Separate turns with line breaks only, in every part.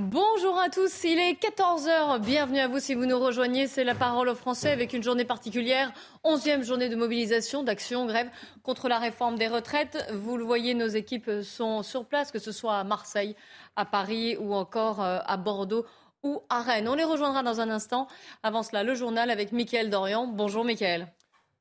Bonjour à tous, il est 14h. Bienvenue à vous si vous nous rejoignez. C'est la parole aux Français avec une journée particulière. Onzième journée de mobilisation, d'action, grève contre la réforme des retraites. Vous le voyez, nos équipes sont sur place, que ce soit à Marseille, à Paris ou encore euh, à Bordeaux ou à Rennes. On les rejoindra dans un instant. Avant cela, le journal avec Mickaël Dorian. Bonjour Mickaël.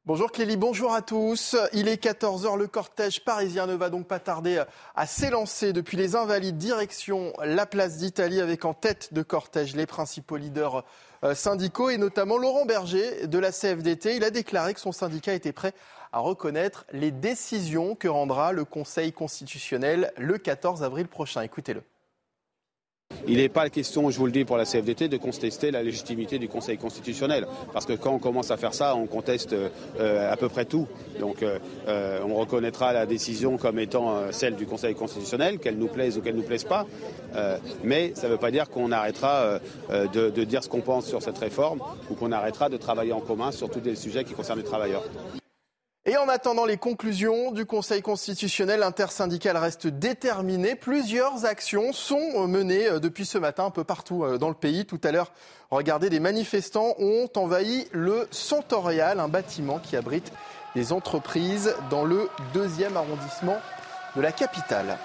Bonjour Clélie, bonjour à tous. Il est 14h, le cortège parisien ne va donc pas tarder à s'élancer depuis les Invalides, direction la place d'Italie, avec en tête de cortège les principaux leaders euh, syndicaux et notamment Laurent Berger de la CFDT. Il a déclaré que son syndicat était prêt à reconnaître les décisions que rendra le Conseil constitutionnel le 14 avril prochain. Écoutez-le.
Il n'est pas question, je vous le dis pour la CFDT, de contester la légitimité du Conseil constitutionnel. Parce que quand on commence à faire ça, on conteste euh, à peu près tout. Donc euh, euh, on reconnaîtra la décision comme étant celle du Conseil constitutionnel, qu'elle nous plaise ou qu'elle ne nous plaise pas. mais ça ne veut pas dire qu'on arrêtera de dire ce qu'on pense sur cette réforme ou qu'on arrêtera de travailler en commun sur tous les sujets qui concernent les travailleurs.
Et en attendant les conclusions du Conseil constitutionnel intersyndical reste déterminé. Plusieurs actions sont menées euh, depuis ce matin un peu partout euh, dans le pays. Tout à l'heure, regardez, des manifestants ont envahi le Centorial, un bâtiment qui abrite des entreprises dans le deuxième arrondissement de la capitale.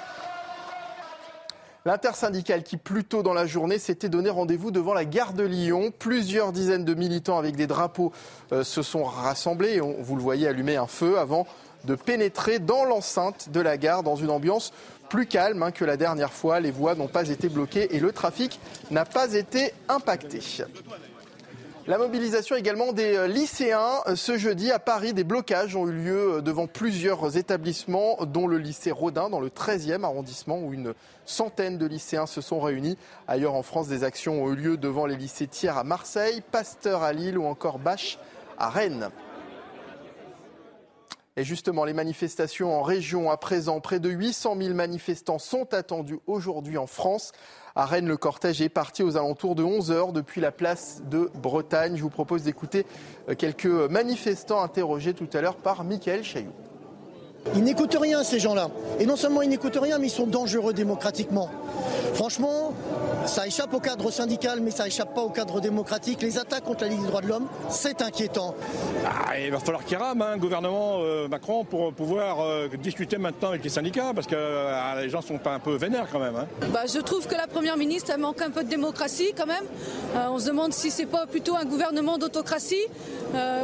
L'intersyndicale qui, plus tôt dans la journée, s'était donné rendez-vous devant la gare de Lyon. Plusieurs dizaines de militants avec des drapeaux euh, se sont rassemblés et vous le voyez allumer un feu avant de pénétrer dans l'enceinte de la gare dans une ambiance plus calme hein, que la dernière fois. Les voies n'ont pas été bloquées et le trafic n'a pas été impacté. La mobilisation également des euh, lycéens. Euh, ce jeudi à Paris, des blocages ont eu lieu euh, devant plusieurs établissements, dont le lycée Rodin dans le 13e arrondissement où une centaine de lycéens se sont réunis. Ailleurs en France, des actions ont eu lieu devant les lycées Thiers à Marseille, Pasteur à Lille ou encore Bâche à Rennes. Et justement, les manifestations en région à présent, près de 800 000 manifestants sont attendus aujourd'hui en France. À Rennes, le cortège est parti aux alentours de 11 heures depuis la place de Bretagne. Je vous propose d'écouter euh, quelques manifestants interrogés tout à l'heure par Michael Chailloux.
Ils n'écoutent rien, ces gens-là. Et non seulement ils n'écoutent rien, mais ils sont dangereux démocratiquement. Franchement, ça échappe au cadre syndical, mais ça échappe pas au cadre démocratique. Les attaques contre la Ligue des droits de l'homme, c'est inquiétant.
Ah, il va falloir qu'il rame, hein, gouvernement euh, Macron, pour pouvoir euh, discuter maintenant avec les syndicats, parce que euh, les gens sont pas un peu vénères quand même. Hein.
Bah, je trouve que la Première ministre, elle manque un peu de démocratie quand même. on se demande si c'est pas plutôt un gouvernement d'autocratie.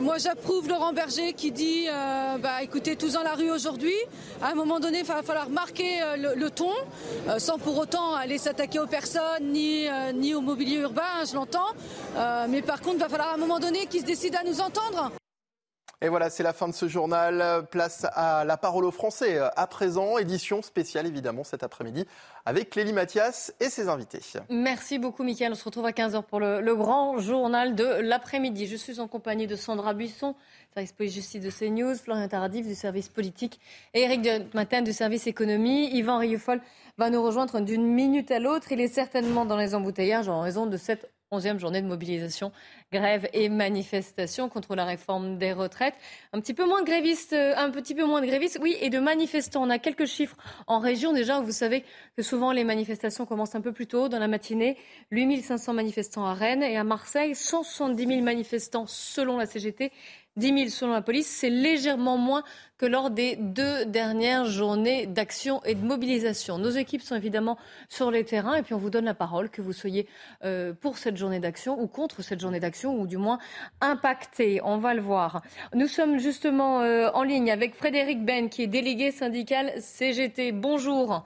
Moi, j'approuve Laurent Berger qui dit, bah, écoutez, tous dans la rue aujourd'hui. À un moment donné, il va falloir marquer le, le ton, sans pour autant aller s'attaquer aux personnes ni, euh, au mobilier urbain, je l'entends. Euh, mais par contre, il va falloir à un moment donné qu'ils se décident à nous entendre.
Et voilà, c'est la fin de ce journal. Place à la parole aux Français. À présent, édition spéciale évidemment cet après-midi avec Clélie Mathias et ses invités.
Merci beaucoup, Mickaël. On se retrouve à 15h pour le, grand journal de l'après-midi. Je suis en compagnie de Sandra Buisson, service police-justice de CNews, Florian Tardif du service politique et Eric Matin du service économie. Yvan Rieufol va nous rejoindre d'une minute à l'autre. Il est certainement dans les embouteillages en raison de cette onzième journée de mobilisation, grève et manifestation contre la réforme des retraites. Un petit peu moins de grévistes, euh, un petit peu moins de grévistes, oui, et de manifestants. On a quelques chiffres en région déjà. Vous savez que souvent les manifestations commencent un peu plus tôt dans la matinée. 8500 manifestants à Rennes et à Marseille, 170 000 manifestants selon la CGT 10 000 selon la police. C'est légèrement moins que lors des deux dernières journées d'action et de mobilisation. Nos équipes sont évidemment sur les terrains et puis on vous donne la parole, que vous soyez euh, pour cette journée d'action ou contre cette journée d'action ou du moins impacté. On va le voir. Nous sommes justement euh, en ligne avec Frédéric Ben qui est délégué syndical CGT. Bonjour.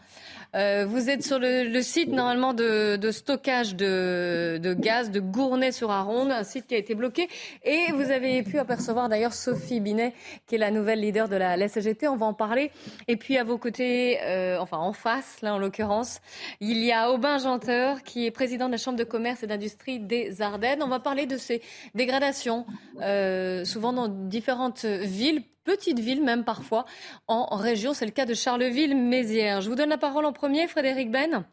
Euh, vous êtes sur le, site normalement de, stockage de, gaz de Gournay-sur-Aronde, un site qui a été bloqué. Et vous avez pu apercevoir d'ailleurs Sophie Binet, qui est la nouvelle leader de la, CGT. On va en parler. Et puis à vos côtés, euh, enfin en face, là en l'occurrence, il y a Aubin Janteur, qui est président de la Chambre de commerce et d'industrie des Ardennes. On va parler de ces dégradations, euh, souvent dans différentes villes petite ville même parfois en région. C'est le cas de Charleville-Mézières. Je vous donne la parole en premier, Frédéric Ben.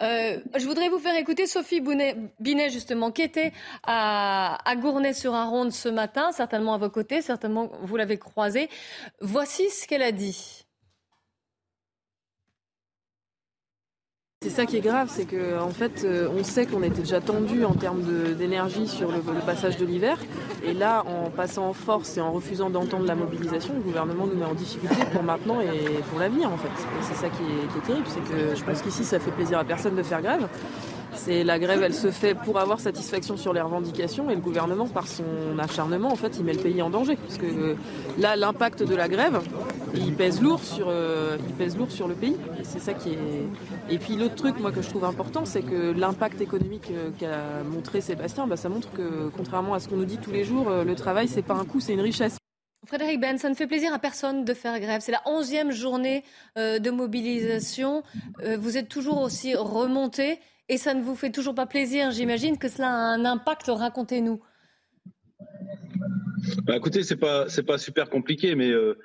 Euh, je voudrais vous faire écouter Sophie Binet, justement, qui était à, à Gournay-sur-Aronde ce matin, certainement à vos côtés, certainement vous l'avez croisée. Voici ce qu'elle a dit.
C'est ça qui est grave, c'est qu'en en fait, euh, on sait qu'on était déjà tendu en termes d'énergie sur le, passage de l'hiver. Et là, en passant en force et en refusant d'entendre la mobilisation, le gouvernement nous met en difficulté pour maintenant et pour l'avenir, en fait. C'est ça qui est, qui est terrible, c'est que je pense qu'ici, ça fait plaisir à personne de faire grève. C'est la grève, elle se fait pour avoir satisfaction sur les revendications et le gouvernement, par son acharnement, en fait, il met le pays en danger. Parce que euh, là, l'impact de la grève, il pèse lourd sur, euh, il pèse lourd sur le pays. Et c'est ça qui est. Et puis l'autre truc, moi, que je trouve important, c'est que l'impact économique euh, qu'a montré Sébastien, bah, ça montre que, contrairement à ce qu'on nous dit tous les jours, le travail, c'est pas un coût, c'est une richesse.
Frédéric Ben, ça ne fait plaisir à personne de faire grève. C'est la onzième journée de mobilisation. vous êtes toujours aussi remonté et ça ne vous fait toujours pas plaisir. J'imagine que cela a un impact. Racontez-nous.
Bah écoutez, c'est pas pas super compliqué, mais euh,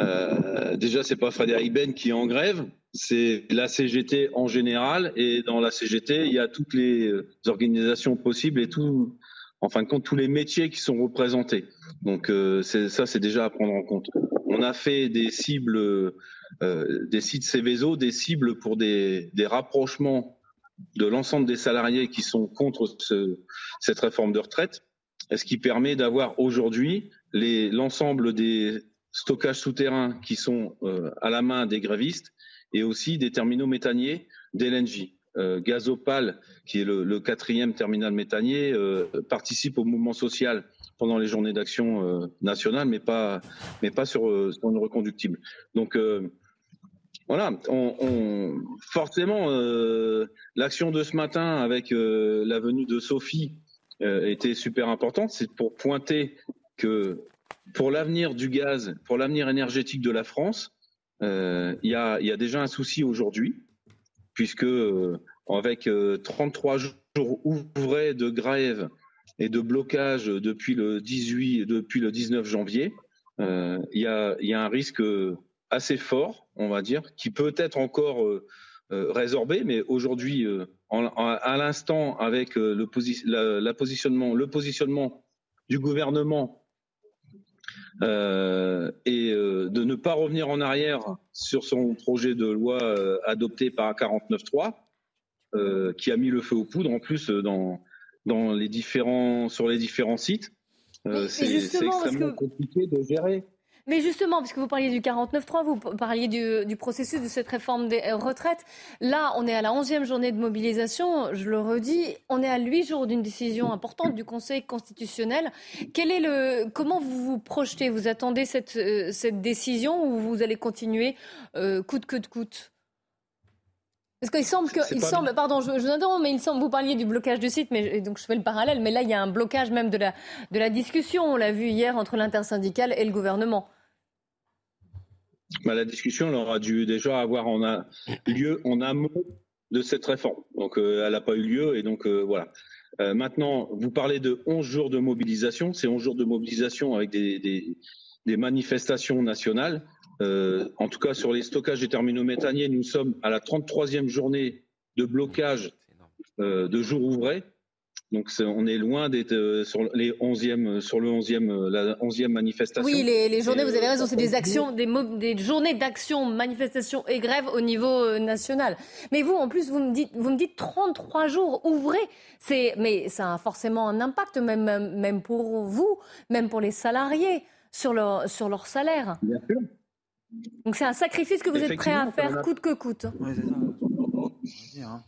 euh, déjà c'est pas Frédéric Ben qui est en grève, c'est la CGT en général, et dans la CGT il y a toutes les euh, organisations possibles et tout, en fin de compte tous les métiers qui sont représentés. Donc ça c'est déjà à prendre en compte. On a fait des cibles, des sites Céveso, des cibles pour des, des rapprochements de l'ensemble des salariés qui sont contre cette réforme de retraite, ce qui permet d'avoir aujourd'hui l'ensemble des stockages souterrains qui sont euh, à la main des grévistes et aussi des terminaux méthaniers d'LNG. Euh, Gazopal, qui est le, quatrième terminal méthanier, euh, participe au mouvement social pendant les journées d'action nationale, mais pas, mais pas sur, sur une reconductible. Donc, voilà, forcément, euh, l'action de ce matin avec euh, la venue de Sophie euh, était super importante. C'est pour pointer que pour l'avenir du gaz, pour l'avenir énergétique de la France, il y a, déjà un souci aujourd'hui, puisque avec 33 jours ouvrés de grève et de blocage depuis le 18, depuis le 19 janvier, il y, a, un risque assez fort, on va dire, qui peut être encore euh, euh, résorbé, mais aujourd'hui, euh, à l'instant, avec le, positionnement, le positionnement du gouvernement et de ne pas revenir en arrière sur son projet de loi adopté par 49.3, qui a mis le feu aux poudres en plus dans, dans les différents, sur les différents sites. c'est extrêmement compliqué de gérer.
Mais justement, puisque vous parliez du 49.3, vous parliez du, processus de cette réforme des euh, retraites. Là, on est à la 11e journée de mobilisation. Je le redis, on est à huit jours d'une décision importante du Conseil constitutionnel. Comment vous vous projetez? Vous attendez cette, euh, décision ou vous allez continuer euh, coûte que de coûte? Parce qu'il semble que, il semble, pardon, je, je, vous interromps, mais il semble, vous parliez du blocage du site, mais donc je fais le parallèle, mais là il y a un blocage même de la, de la discussion, on l'a vu hier entre l'intersyndicale et le gouvernement.
Bah, la discussion elle aura dû déjà avoir en a, lieu en amont de cette réforme. Donc euh, elle n'a pas eu lieu et donc euh, voilà. Euh, maintenant, vous parlez de 11 jours de mobilisation, c'est 11 jours de mobilisation avec des, des, des manifestations nationales. Euh, en tout cas, sur les stockages des terminaux méthaniers, nous sommes à la 33e journée de blocage euh, de jours ouvrés. Donc on est loin d'être euh, sur les 11e, sur le 11e, la 11e manifestation.
Oui, les, journées, vous avez raison, c'est des actions, des, des journées d'action, manifestation et grève au niveau national. Mais vous, en plus, vous me dites, vous me dites 33 jours ouvrés. C'est, mais ça a forcément un impact, même, même pour vous, même pour les salariés, sur leur, sur leur salaire.
Bien sûr.
Donc c'est un sacrifice que vous êtes prêt à faire coûte que coûte.
Hein.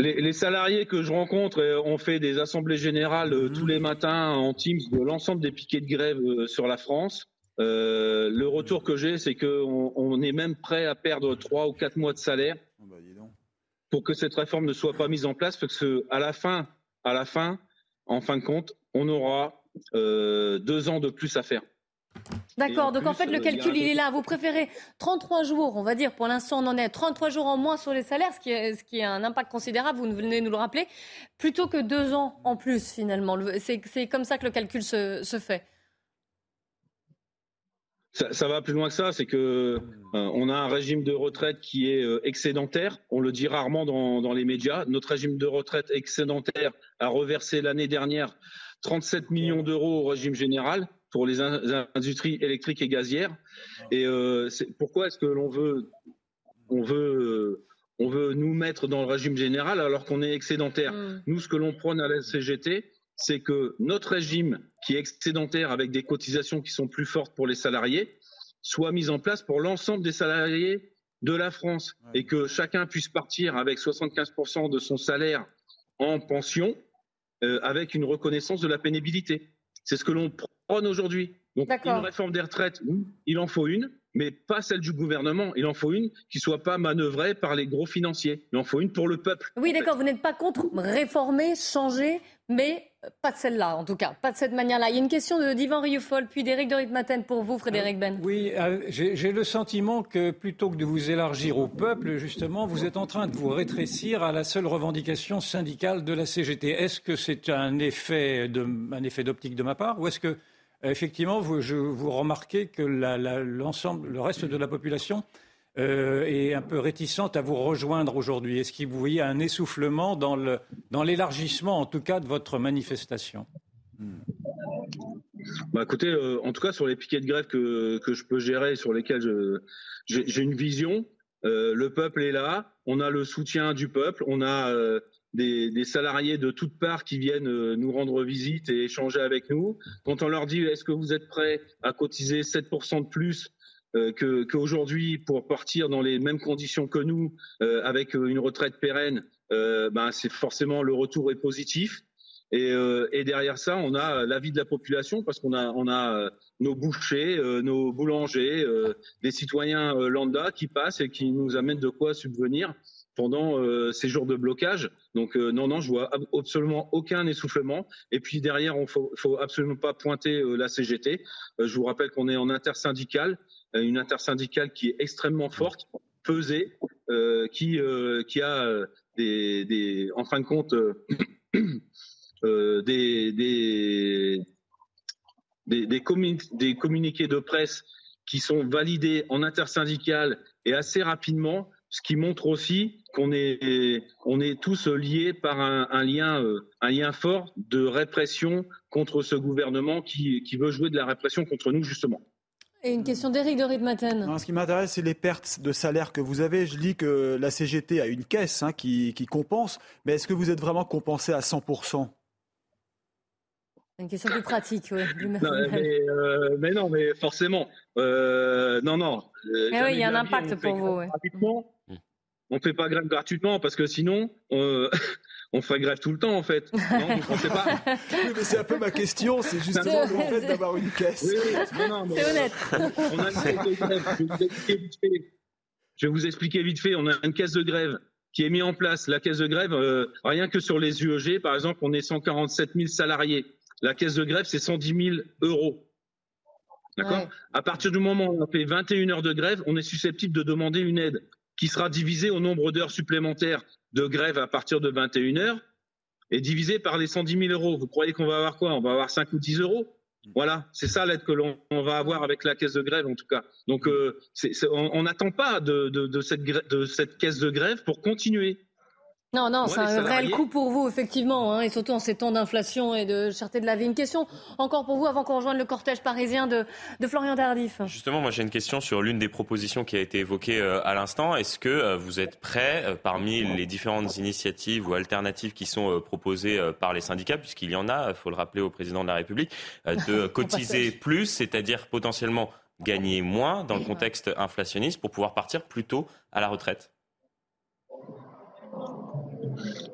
Les, salariés que je rencontre euh, ont fait des assemblées générales euh, tous les matins en Teams de l'ensemble des piquets de grève euh, sur la France. le retour que j'ai, c'est qu'on on est même prêt à perdre trois ou quatre mois de salaire ah bah, pour que cette réforme ne soit pas mise en place, parce que à la fin, à la fin, en fin de compte, on aura deux ans de plus à faire.
D'accord, donc en fait le calcul il est là. Vous préférez 33 jours, on va dire, pour l'instant on en est à 33 jours en moins sur les salaires, ce qui, est, ce qui a un impact considérable, vous venez nous le rappeler, plutôt que deux ans en plus finalement. C'est comme ça que le calcul se, se fait.
Ça, va plus loin que ça, c'est que euh, on a un régime de retraite qui est euh, excédentaire. On le dit rarement dans, dans les médias. Notre régime de retraite excédentaire a reversé l'année dernière 37 millions d'euros au régime général pour les industries électriques et gazières. Et euh, pourquoi est-ce que l'on veut, on veut, on veut nous mettre dans le régime général alors qu'on est excédentaire?
Mm.
Nous, ce que l'on prône à la CGT, c'est que notre régime, qui est excédentaire avec des cotisations qui sont plus fortes pour les salariés, soit mis en place pour l'ensemble des salariés de la France et que chacun puisse partir avec 75% de son salaire en pension euh, avec une reconnaissance de la pénibilité. C'est ce que l'on prône aujourd'hui. Donc une réforme des retraites, oui, il en faut une, mais pas celle du gouvernement. Il en faut une qui soit pas manœuvrée par les gros financiers. Il en faut une pour le peuple.
Oui, d'accord, vous n'êtes pas contre réformer, changer, mais pas de celle-là, en tout cas, pas de cette manière-là. Il y a une question de d'Yvan Rieufol, puis d'Éric de Ritmaten pour vous, Frédéric Ben.
Oui, euh, j'ai le sentiment que plutôt que de vous élargir au peuple, justement, vous êtes en train de vous rétrécir à la seule revendication syndicale de la CGT. Est-ce que c'est un effet d'optique de ma part, ou est-ce que euh, effectivement vous, je, vous remarquez que l'ensemble, le reste de la population euh, est un peu réticente à vous rejoindre aujourd'hui Est-ce que vous voyez un essoufflement dans l'élargissement, en tout cas, de votre manifestation?
Bah, écoutez, euh, en tout cas sur les piquets de grève que, je peux gérer, sur lesquels j'ai une vision. Euh, le peuple est là, on a le soutien du peuple, on a euh, des, des salariés de toutes parts qui viennent nous rendre visite et échanger avec nous. Quand on leur dit est-ce que vous êtes prêts à cotiser 7% de plus euh, qu'aujourd'hui pour partir dans les mêmes conditions que nous euh, avec euh, une retraite pérenne, euh, ben, c'est forcément le retour est positif. Et, euh, et derrière ça, on a l'avis de la population parce qu'on a, on a euh, nos bouchers, euh, nos boulangers, euh, des citoyens euh, lambda qui passent et qui nous amènent de quoi subvenir pendant euh, ces jours de blocage. Donc euh, non, non, je vois ab- absolument aucun essoufflement. Et puis derrière, on faut, faut absolument pas pointer euh, la CGT. Euh, je vous rappelle qu'on est en intersyndicale, euh, une intersyndicale qui est extrêmement forte, pesée, euh, qui, euh, qui a euh, des, des, en fin de compte. euh, euh, des, des, des, des, communi- des communiqués de presse qui sont validés en intersyndicale et assez rapidement, ce qui montre aussi qu'on est, on est tous liés par un, un lien, euh, un lien fort de répression contre ce gouvernement qui, qui veut jouer de la répression contre nous, justement.
Et une question d'Éric de Ritmaten.
Ce qui m'intéresse, c'est les pertes de salaire que vous avez. Je dis que la CGT a une caisse hein, qui, qui compense, mais est-ce que vous êtes vraiment compensé à 100%
Une question plus pratique, oui.
Non, mais, euh, mais non, mais forcément. Euh, non, non.
Eh
jamais
oui, il y a un impact
on
pour vous, ouais.
gratuitement. On ne fait pas grève gratuitement parce que sinon, on, on ferait grève tout le temps, en fait. Non, vous pensez pas
Oui, mais c'est un peu ma question, c'est justement le fait d'avoir une caisse.
Oui, oui, non, non, mais,
C'est honnête.
On a une caisse de grève. Je vais vous expliquer vite fait. Je vais vous expliquer vite fait. On a une caisse de grève qui est mise en place. La caisse de grève, euh, rien que sur les UEG, par exemple, on est 147 000 salariés. La caisse de grève, c'est 110 000 euros. D'accord
Ouais.
À partir du moment où on fait 21 heures de grève, on est susceptible de demander une aide qui sera divisée au nombre d'heures supplémentaires de grève à partir de 21 heures et divisée par les 110 000 euros. Vous croyez qu'on va avoir quoi? On va avoir 5 ou 10 euros? Voilà, c'est ça l'aide que l'on on va avoir avec la caisse de grève en tout cas. Donc euh, on n'attend pas de cette caisse de grève pour continuer.
Non, non, c'est un réel
salariés-
coup pour vous, effectivement, hein, et surtout en ces temps d'inflation et de cherté de la vie. Une question encore pour vous avant qu'on rejoigne le cortège parisien de, de Florian Tardif.
Justement, moi j'ai une question sur l'une des propositions qui a été évoquée euh, à l'instant. Est-ce que euh, vous êtes prêt, euh, parmi les différentes initiatives ou alternatives qui sont euh, proposées euh, par les syndicats, puisqu'il y en a, il faut le rappeler au président de la République, euh, de cotiser plus, c'est-à-dire potentiellement gagner moins dans le contexte inflationniste pour pouvoir partir plus tôt à la retraite?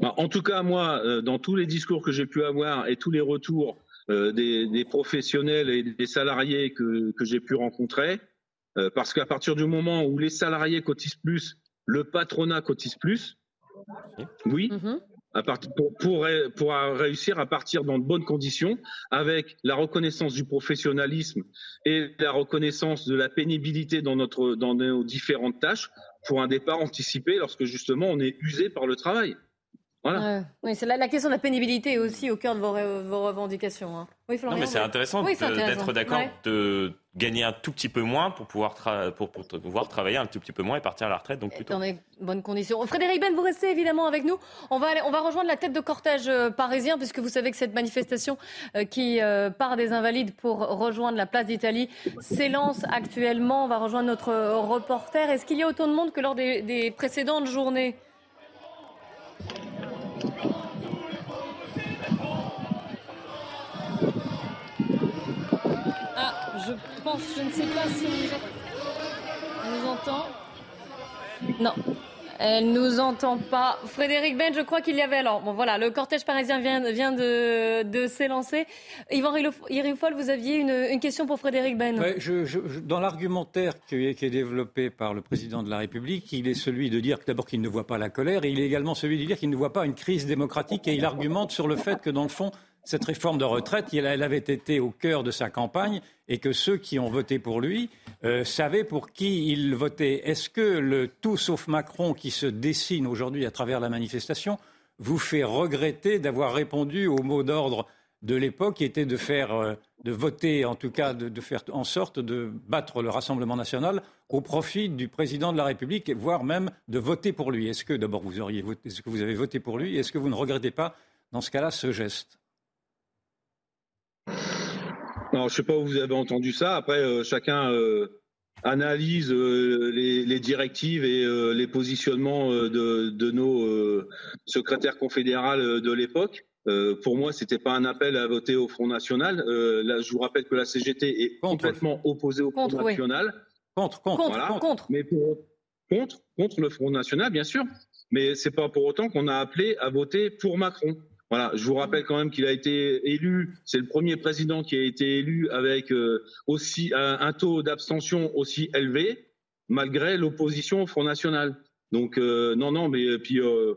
Bah, en tout cas, moi, euh, dans tous les discours que j'ai pu avoir et tous les retours euh, des, des professionnels et des salariés que, que j'ai pu rencontrer, euh, parce qu'à partir du moment où les salariés cotisent plus, le patronat cotise plus. Oui.
Mhm.
à partir- pour, pour réussir à partir dans de bonnes conditions, avec la reconnaissance du professionnalisme et la reconnaissance de la pénibilité dans, notre, dans nos différentes tâches, pour un départ anticipé lorsque justement on est usé par le travail. Voilà.
oui, c'est la, la, question de la pénibilité aussi au cœur de vos, vos revendications. Hein.
Oui, non, mais c'est intéressant d'être d'accord de gagner un tout petit peu moins pour pouvoir, pour, pouvoir travailler un tout petit peu moins et partir à la retraite. Donc plutôt.
Dans les bonnes conditions. Frédéric Ben, vous restez évidemment avec nous. On va, aller, on va rejoindre la tête de cortège euh, parisien, puisque vous savez que cette manifestation euh, qui euh, part des Invalides pour rejoindre la place d'Italie s'élance actuellement. On va rejoindre notre reporter. Est-ce qu'il y a autant de monde que lors des, des précédentes journées? Je pense, je ne sais pas si on nous entend. Non, elle nous entend pas. Frédéric Ben, je crois qu'il y avait alors. Bon voilà, le cortège parisien vient, vient de, de s'élancer. Yvan Rioufol, vous aviez une, une, question pour Frédéric Ben.
je, dans l'argumentaire qui, qui, est développé par le président de la République, il est celui de dire d'abord qu'il ne voit pas la colère, et il est également celui de dire qu'il ne voit pas une crise démocratique, et il argumente sur le fait que dans le fond, cette réforme de retraite, elle avait été au cœur de sa campagne et que ceux qui ont voté pour lui euh, savaient pour qui ils votaient. Est-ce que le tout sauf Macron qui se dessine aujourd'hui à travers la manifestation vous fait regretter d'avoir répondu au mot d'ordre de l'époque qui était de faire, euh, de voter, en tout cas de, faire en sorte de battre le Rassemblement national au profit du président de la République, voire même de voter pour lui? Est-ce que d'abord vous vous avez voté pour lui Est-ce que vous ne regrettez pas dans ce cas-là ce geste?
Non, je sais pas où vous avez entendu ça. Après, euh, chacun euh, analyse euh, les, directives et les positionnements de, nos secrétaires confédérales de l'époque. pour moi, c'était pas un appel à voter au Front National. là, je vous rappelle que la CGT est complètement opposée au Front National.
Contre, contre,
contre.
Mais contre, contre le Front National, bien sûr. Mais c'est pas pour autant qu'on a appelé à voter pour Macron. Voilà, je vous rappelle quand même qu'il a été élu, c'est le premier président qui a été élu avec euh, aussi un, taux d'abstention aussi élevé, malgré l'opposition au Front National. Donc euh, non, non, mais puis euh,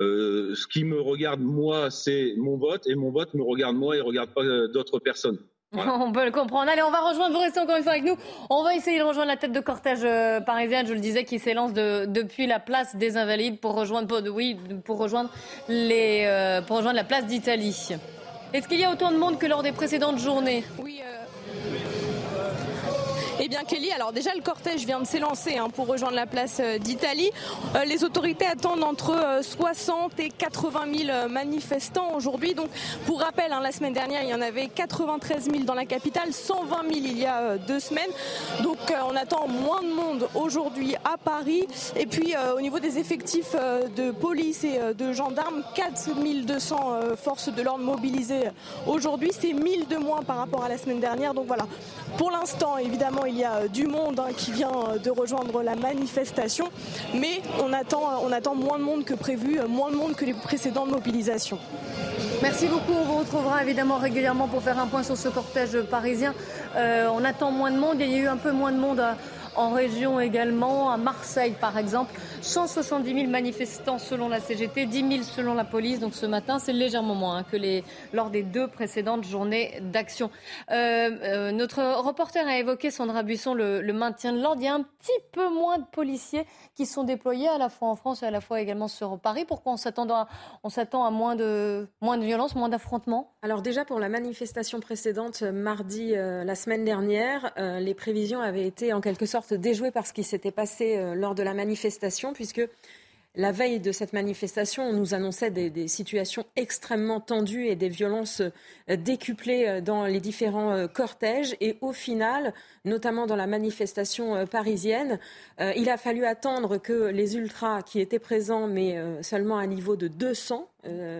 ce qui me regarde moi, c'est mon vote, et mon vote me regarde moi et regarde pas d'autres personnes.
On peut le comprendre. Allez, on va rejoindre, vous restez encore une fois avec nous. On va essayer de rejoindre la tête de cortège euh, parisienne, je le disais, qui s'élance depuis la place des Invalides pour rejoindre, oui, pour rejoindre, les, euh, pour rejoindre la place d'Italie. Est-ce qu'il y a autant de monde que lors des précédentes journées?
Oui, euh, eh bien, Kelly, alors déjà, le cortège vient de s'élancer hein, pour rejoindre la place euh, d'Italie. Euh, les autorités attendent entre 60 euh, et 80 000 manifestants aujourd'hui. Donc, pour rappel, hein, la semaine dernière, il y en avait 93 000 dans la capitale, 120 000 il y a deux semaines. Donc, on attend moins de monde aujourd'hui à Paris. Et puis, au niveau des effectifs de police et de gendarmes, 4 200 forces de l'ordre mobilisées aujourd'hui. C'est 1000 de moins par rapport à la semaine dernière. Donc, voilà. Pour l'instant, évidemment, il y a euh, du monde hein, qui vient euh, de rejoindre la manifestation, mais on attend, euh, on attend moins de monde que prévu, moins de monde que les précédentes mobilisations.
Merci beaucoup. On vous retrouvera évidemment régulièrement pour faire un point sur ce cortège parisien. on attend moins de monde. Il y a eu un peu moins de monde en région également, à Marseille par exemple. 170 000 manifestants selon la CGT, 10 000 selon la police. Donc ce matin, c'est légèrement moins hein, que lors des deux précédentes journées d'action. Euh, euh, notre reporter a évoqué, Sandra Buisson, le, maintien de l'ordre. Il y a un petit peu moins de policiers qui sont déployés à la fois en France et à la fois également sur Paris. Pourquoi on s'attend à, on s'attend à moins de, moins de violence, moins d'affrontements?
Alors déjà, pour la manifestation précédente, mardi, euh, la semaine dernière, les prévisions avaient été en quelque sorte déjouées par ce qui s'était passé lors de la manifestation puisque la veille de cette manifestation, on nous annonçait des, situations extrêmement tendues et des violences euh, décuplées euh, dans les différents euh, cortèges. Et au final, notamment dans la manifestation parisienne, il a fallu attendre que les ultras qui étaient présents, mais seulement à niveau de 200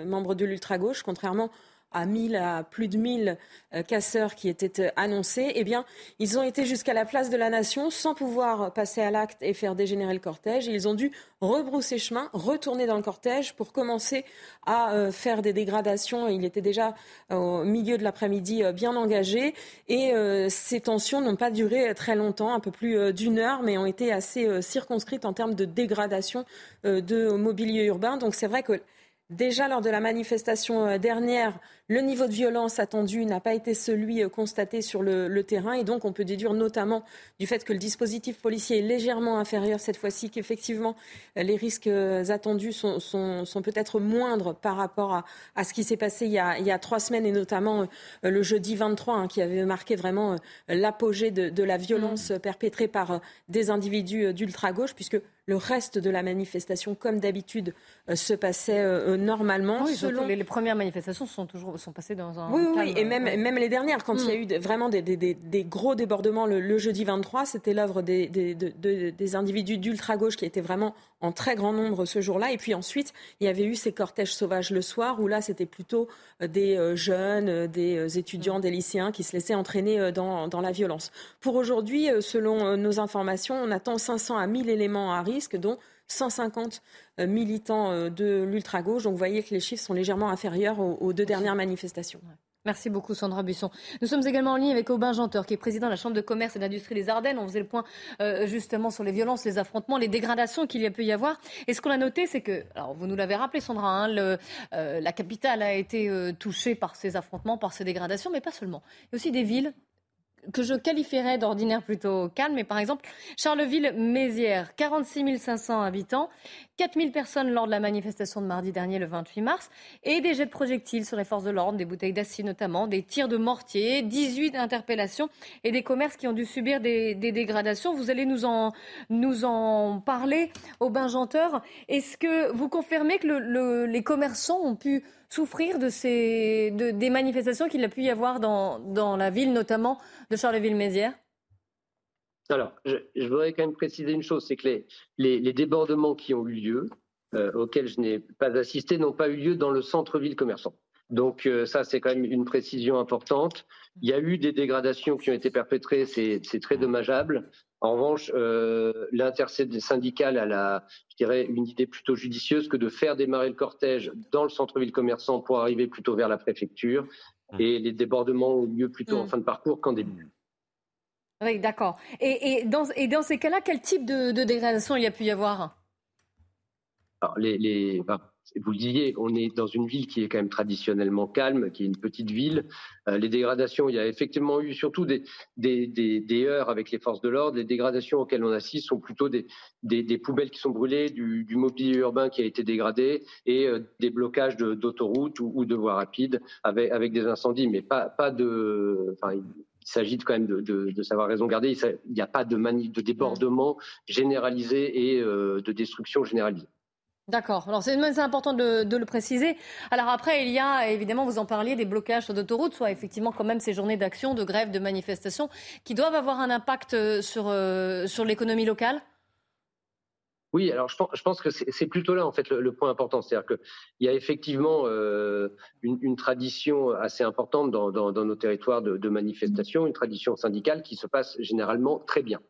membres de l'ultra-gauche, contrairement à 1000, à plus de 1000 euh, casseurs qui étaient euh, annoncés, eh bien, ils ont été jusqu'à la place de la Nation sans pouvoir passer à l'acte et faire dégénérer le cortège. ils ont dû rebrousser chemin, retourner dans le cortège pour commencer à euh, faire des dégradations. Il était déjà au milieu de l'après-midi bien engagé et ces tensions n'ont pas duré très longtemps, un peu plus d'une heure, mais ont été assez circonscrites en termes de dégradation de mobilier urbain. Donc c'est vrai que Déjà lors de la manifestation euh, dernière, le niveau de violence attendu n'a pas été celui euh, constaté sur le, terrain et donc on peut déduire notamment du fait que le dispositif policier est légèrement inférieur cette fois-ci, qu'effectivement euh, les risques attendus sont, peut-être moindres par rapport à, ce qui s'est passé il y, a, trois semaines et notamment le jeudi 23 hein, qui avait marqué vraiment l'apogée de, la violence mmh. perpétrée par des individus d'ultra-gauche puisque le reste de la manifestation, comme d'habitude, euh, se passait euh, euh, normalement.
Oui, selon... les, premières manifestations sont toujours sont passées dans un.
Oui, oui, et même, même les dernières, quand il y a mm. eu vraiment des, des, des, gros débordements le, jeudi 23, c'était l'œuvre des, des, individus d'ultra-gauche qui étaient vraiment en très grand nombre ce jour-là. Et puis ensuite, il y avait eu ces cortèges sauvages le soir, où là, c'était plutôt des jeunes, des étudiants, des lycéens qui se laissaient entraîner dans, dans la violence. Pour aujourd'hui, selon nos informations, on attend 500 à 1000 éléments à risque, dont 150 euh, militants euh, de l'ultra-gauche. Donc vous voyez que les chiffres sont légèrement inférieurs aux, deux dernières manifestations.
Merci beaucoup Sandra Busson. Nous sommes également en ligne avec Aubin Janteur, qui est président de la Chambre de commerce et d'industrie des Ardennes. On faisait le point euh, justement sur les violences, les affrontements, les dégradations qu'il y a pu y avoir. Et ce qu'on a noté, c'est que, alors vous nous l'avez rappelé Sandra, hein, le, la capitale a été touchée par ces affrontements, par ces dégradations, mais pas seulement. Il y a aussi des villes que je qualifierais d'ordinaire plutôt calme. Mais par exemple, Charleville-Mézières, 46 500 habitants, 4 000 personnes lors de la manifestation de mardi dernier, le 28 mars, et des jets de projectiles sur les forces de l'ordre, des bouteilles d'acide notamment, des tirs de mortier, 18 interpellations et des commerces qui ont dû subir des, dégradations. Vous allez nous en, parler, au Benjanteur. Est-ce que vous confirmez que les commerçants ont pu souffrir de ces, des manifestations qu'il a pu y avoir dans, dans la ville, notamment de Charleville-Mézières?
Alors, je, voudrais quand même préciser une chose, c'est que les, les, débordements qui ont eu lieu, euh, auxquels je n'ai pas assisté, n'ont pas eu lieu dans le centre-ville commerçant. Donc ça, euh, c'est quand même une précision importante. Il y a eu des dégradations qui ont été perpétrées, c'est très dommageable. En revanche, euh, l'intersyndicale a la, je dirais, une idée plutôt judicieuse que de faire démarrer le cortège dans le centre-ville commerçant pour arriver plutôt vers la préfecture. Mmh. Et les débordements ont lieu plutôt en mmh. fin de parcours qu'en début.
Oui, d'accord. Et, dans, ces cas-là, quel type de, dégradation il y a pu y avoir?
Alors, les, vous le disiez, on est dans une ville qui est quand même traditionnellement calme, qui est une petite ville. Euh, les dégradations, il y a effectivement eu surtout des, des, heurts avec les forces de l'ordre. Les dégradations auxquelles on assiste sont plutôt des, poubelles qui sont brûlées, du, mobilier urbain qui a été dégradé et euh, des blocages d'autoroutes ou, de voies rapides avec, des incendies, mais pas, de. Il s'agit quand même de, savoir raison garder. Il n'y a pas de, de débordement généralisé et euh, de destruction généralisée.
D'accord. Alors c'est important de, le préciser. Alors après, il y a évidemment, vous en parliez, des blocages sur d'autoroutes, soit effectivement quand même ces journées d'action, de grève, de manifestation, qui doivent avoir un impact euh, sur, euh, sur l'économie locale?
Oui, alors je pense, que c'est plutôt là en fait le, point important, c'est-à-dire qu'il y a effectivement euh, une, tradition assez importante dans, nos territoires de, manifestation, une tradition syndicale qui se passe généralement très bien.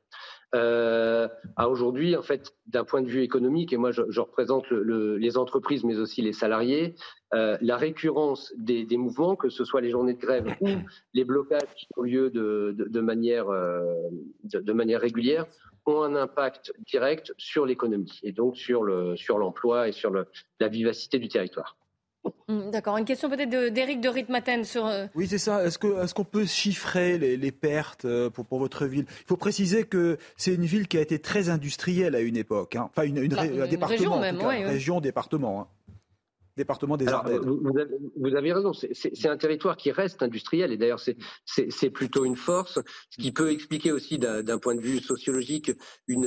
Euh, à aujourd'hui, en fait, d'un point de vue économique, et moi je, représente les entreprises, mais aussi les salariés, euh, la récurrence des, mouvements, que ce soit les journées de grève ou les blocages qui ont lieu de, manière, de manière régulière, ont un impact direct sur l'économie et donc sur le sur l'emploi et sur le, la vivacité du territoire.
Hum, d'accord. Une question peut-être d'Éric de, Ritmaten sur. Euh,
oui, c'est ça. Est-ce qu'on est qu'on peut chiffrer les, les pertes euh, pour, pour, votre ville? Il faut préciser que c'est une ville qui a été très industrielle à une époque. Hein. Enfin, une, une, bah, un département, région, même, région, département. Hein département des Ardennes.
Vous avez, raison, c'est un territoire qui reste industriel et d'ailleurs c'est plutôt une force, ce qui peut expliquer aussi d'un point de vue sociologique une,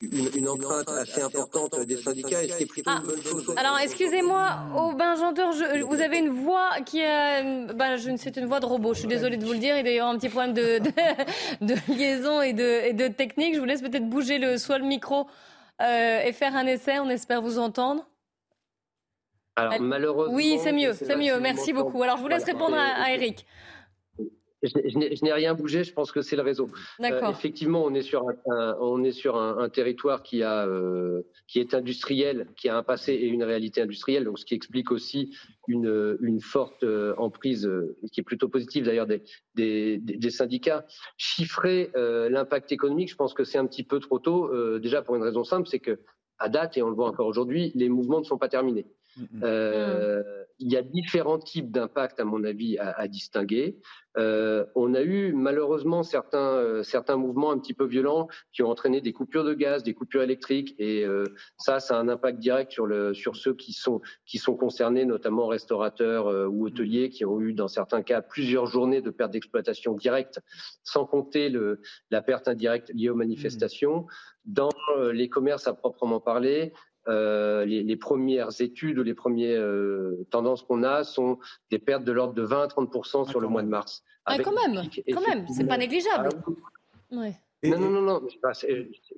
une, une, empreinte assez importante des syndicats et c'est plutôt une bonne chose.
Ah, alors excusez-moi, Aubin Janteur, vous avez une voix qui est, bah, c'est une voix de robot, je suis désolée de vous le dire, il y a un petit problème de, de, liaison et de, et de technique, je vous laisse peut-être bouger le, soit le micro euh, et faire un essai, on espère vous entendre.
Alors malheureusement.
Oui, c'est mieux, c'est mieux. Merci beaucoup. Alors je vous laisse répondre à, Eric.
Je, n'ai rien bougé, je pense que c'est le réseau.
Euh,
effectivement, on est sur un, on est sur un, territoire qui, a, euh, qui est industriel, qui a un passé et une réalité industrielle, donc ce qui explique aussi une, une forte euh, emprise, qui est plutôt positive d'ailleurs des, des, des, syndicats. Chiffrer l'impact économique, je pense que c'est un petit peu trop tôt, déjà pour une raison simple, c'est que à date, et on le voit encore aujourd'hui, les mouvements ne sont pas terminés. Euh, il y a différents types d'impacts, à mon avis, à, distinguer. Euh, on a eu malheureusement certains, euh, certains mouvements un petit peu violents qui ont entraîné des coupures de gaz, des coupures électriques, et ça, ça a un impact direct sur, le, sur ceux qui sont, qui sont concernés, notamment restaurateurs ou hôteliers, qui ont eu dans certains cas plusieurs journées de perte d'exploitation directe, sans compter le, la perte indirecte liée aux manifestations. Dans les commerces à proprement parler, euh, les, premières études ou les premières euh, tendances qu'on a sont des pertes de l'ordre de 20 à 30% sur le mois de mars.
Ah, quand même, quand même, c'est pas négligeable.
Non, non, non, non,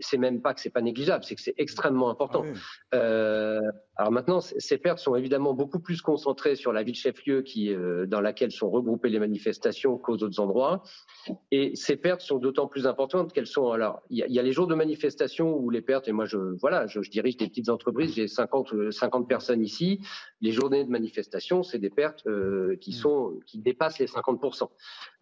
c'est même pas que c'est pas négligeable, c'est que c'est extrêmement important. Ah euh, alors maintenant, ces pertes sont évidemment beaucoup plus concentrées sur la ville chef-lieu qui, euh, dans laquelle sont regroupées les manifestations qu'aux autres endroits. Et ces pertes sont d'autant plus importantes qu'elles sont. Alors, il y, a les jours de manifestation où les pertes, et moi, je, voilà, je, dirige des petites entreprises, j'ai 50, 50 personnes ici. Les journées de manifestation, c'est des pertes euh, qui, mmh. sont, qui dépassent les 50%.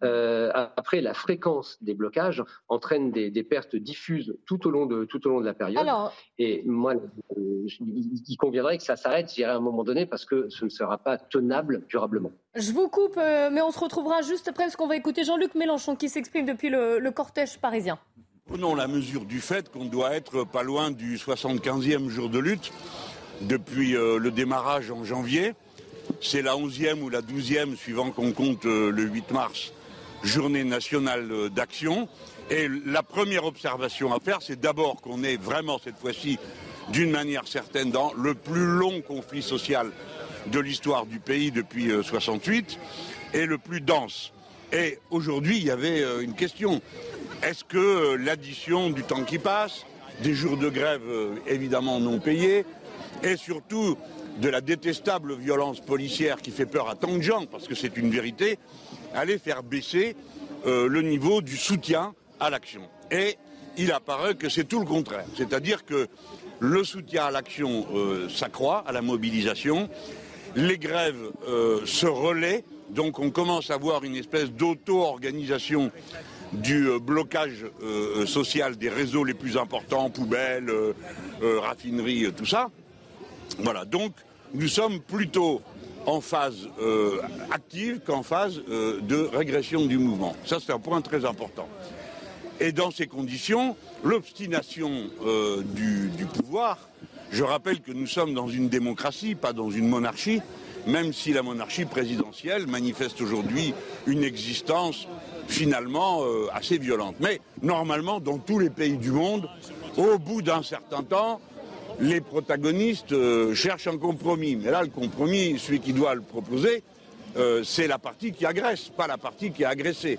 Euh, après, la fréquence des blocages entraîne des, des, pertes diffuses tout au long de, tout au long de la période. Alors... Et moi, il conviendrait que ça s'arrête, je à un moment donné, parce que ce ne sera pas tenable durablement.
Je vous coupe, euh, mais on se retrouvera juste après, parce qu'on va écouter Jean-Luc Mélenchon qui s'exprime depuis le, cortège parisien.
Prenons la mesure du fait qu'on doit être pas loin du 75e jour de lutte depuis euh, le démarrage en janvier. C'est la 11e ou la 12e, suivant qu'on compte euh, le 8 mars, journée nationale d'action. Et la première observation à faire, c'est d'abord qu'on est vraiment cette fois-ci d'une manière certaine dans le plus long conflit social de l'histoire du pays depuis 68 euh, et le plus dense. Et aujourd'hui, il y avait euh, une question. Est-ce que euh, l'addition du temps qui passe, des jours de grève évidemment non payés, et surtout de la détestable violence policière qui fait peur à tant de gens, parce que c'est une vérité, allait faire baisser le niveau du soutien à l'action. Et il apparaît que c'est tout le contraire. C'est-à-dire que le soutien à l'action euh, s'accroît, à la mobilisation. Les grèves euh, se relaient, donc on commence à voir une espèce d'auto-organisation du euh, blocage social des réseaux les plus importants, poubelles, raffineries, tout ça. Voilà, donc nous sommes plutôt en phase active qu'en phase de régression du mouvement. Ça, c'est un point très important. Et dans ces conditions, l'obstination euh, du, pouvoir, je rappelle que nous sommes dans une démocratie, pas dans une monarchie, même si la monarchie présidentielle manifeste aujourd'hui une existence finalement euh, assez violente. Mais normalement, dans tous les pays du monde, au bout d'un certain temps, les protagonistes euh, cherchent un compromis. Mais là, le compromis, celui qui doit le proposer, c'est la partie qui agresse, pas la partie qui a agressé.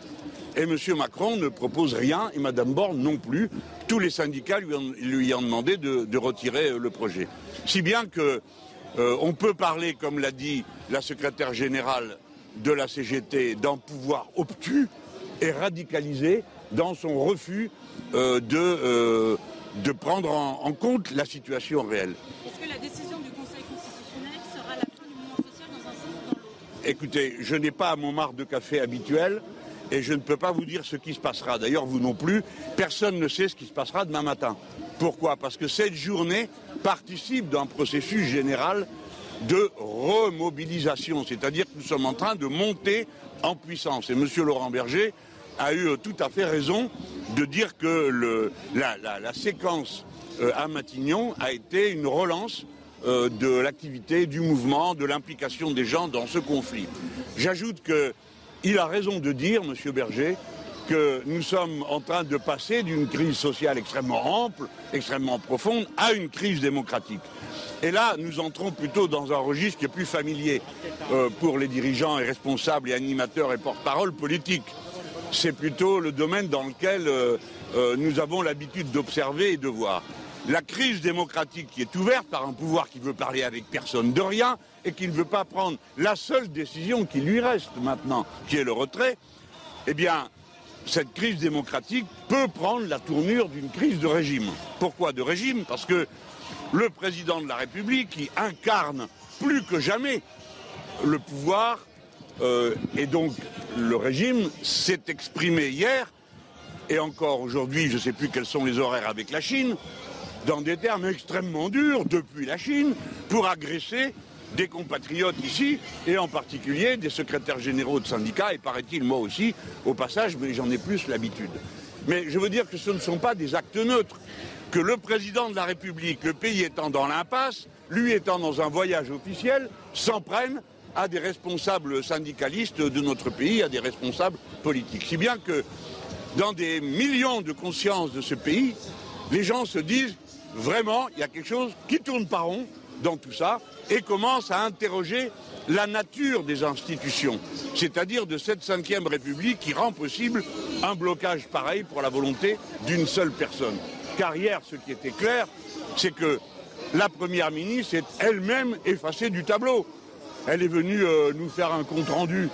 Et M. Macron ne propose rien, et Mme Borne non plus. Tous les syndicats lui ont, demandé de, retirer euh, le projet. Si bien que euh, on peut parler, comme l'a dit la secrétaire générale de la CGT, d'un pouvoir obtus et radicalisé dans son refus euh, de, prendre en, compte la situation réelle. Écoutez, je n'ai pas mon marc de café habituel et je ne peux pas vous dire ce qui se passera. D'ailleurs, vous non plus. Personne ne sait ce qui se passera demain matin. Pourquoi? Parce que cette journée participe d'un processus général de remobilisation, c'est-à-dire que nous sommes en train de monter en puissance. Et M. Laurent Berger a eu tout à fait raison de dire que la, séquence euh, à Matignon a été une relance euh, de l'activité, du mouvement, de l'implication des gens dans ce conflit. J'ajoute que il a raison de dire, Monsieur Berger, que nous sommes en train de passer d'une crise sociale extrêmement ample, extrêmement profonde, à une crise démocratique. Et là, nous entrons plutôt dans un registre qui est plus familier euh, pour les dirigeants et responsables et animateurs et porte-parole politiques. C'est plutôt le domaine dans lequel euh, nous avons l'habitude d'observer et de voir la crise démocratique qui est ouverte par un pouvoir qui veut parler avec personne de rien et qui ne veut pas prendre la seule décision qui lui reste maintenant, qui est le retrait, eh bien, cette crise démocratique peut prendre la tournure d'une crise de régime. Pourquoi de régime? Parce que le président de la République, qui incarne plus que jamais le pouvoir euh, et donc le régime, s'est exprimé hier, et encore aujourd'hui, je ne sais plus quels sont les horaires avec la Chine, dans des termes extrêmement durs depuis la Chine pour agresser des compatriotes ici, et en particulier des secrétaires généraux de syndicats, et paraît-il moi aussi, au passage, mais j'en ai plus l'habitude. Mais je veux dire que ce ne sont pas des actes neutres, que le président de la République, le pays étant dans l'impasse, lui étant dans un voyage officiel, s'en prenne à des responsables syndicalistes de notre pays, à des responsables politiques. Si bien que dans des millions de consciences de ce pays, les gens se disent vraiment, il y a quelque chose qui tourne pas rond dans tout ça et commencent à interroger la nature des institutions, c'est-à-dire de cette cinquième République qui rend possible un blocage pareil pour la volonté d'une seule personne. Car hier, ce qui était clair, c'est que la Première ministre est elle-même effacée du tableau. Elle est venue euh, nous faire un compte-rendu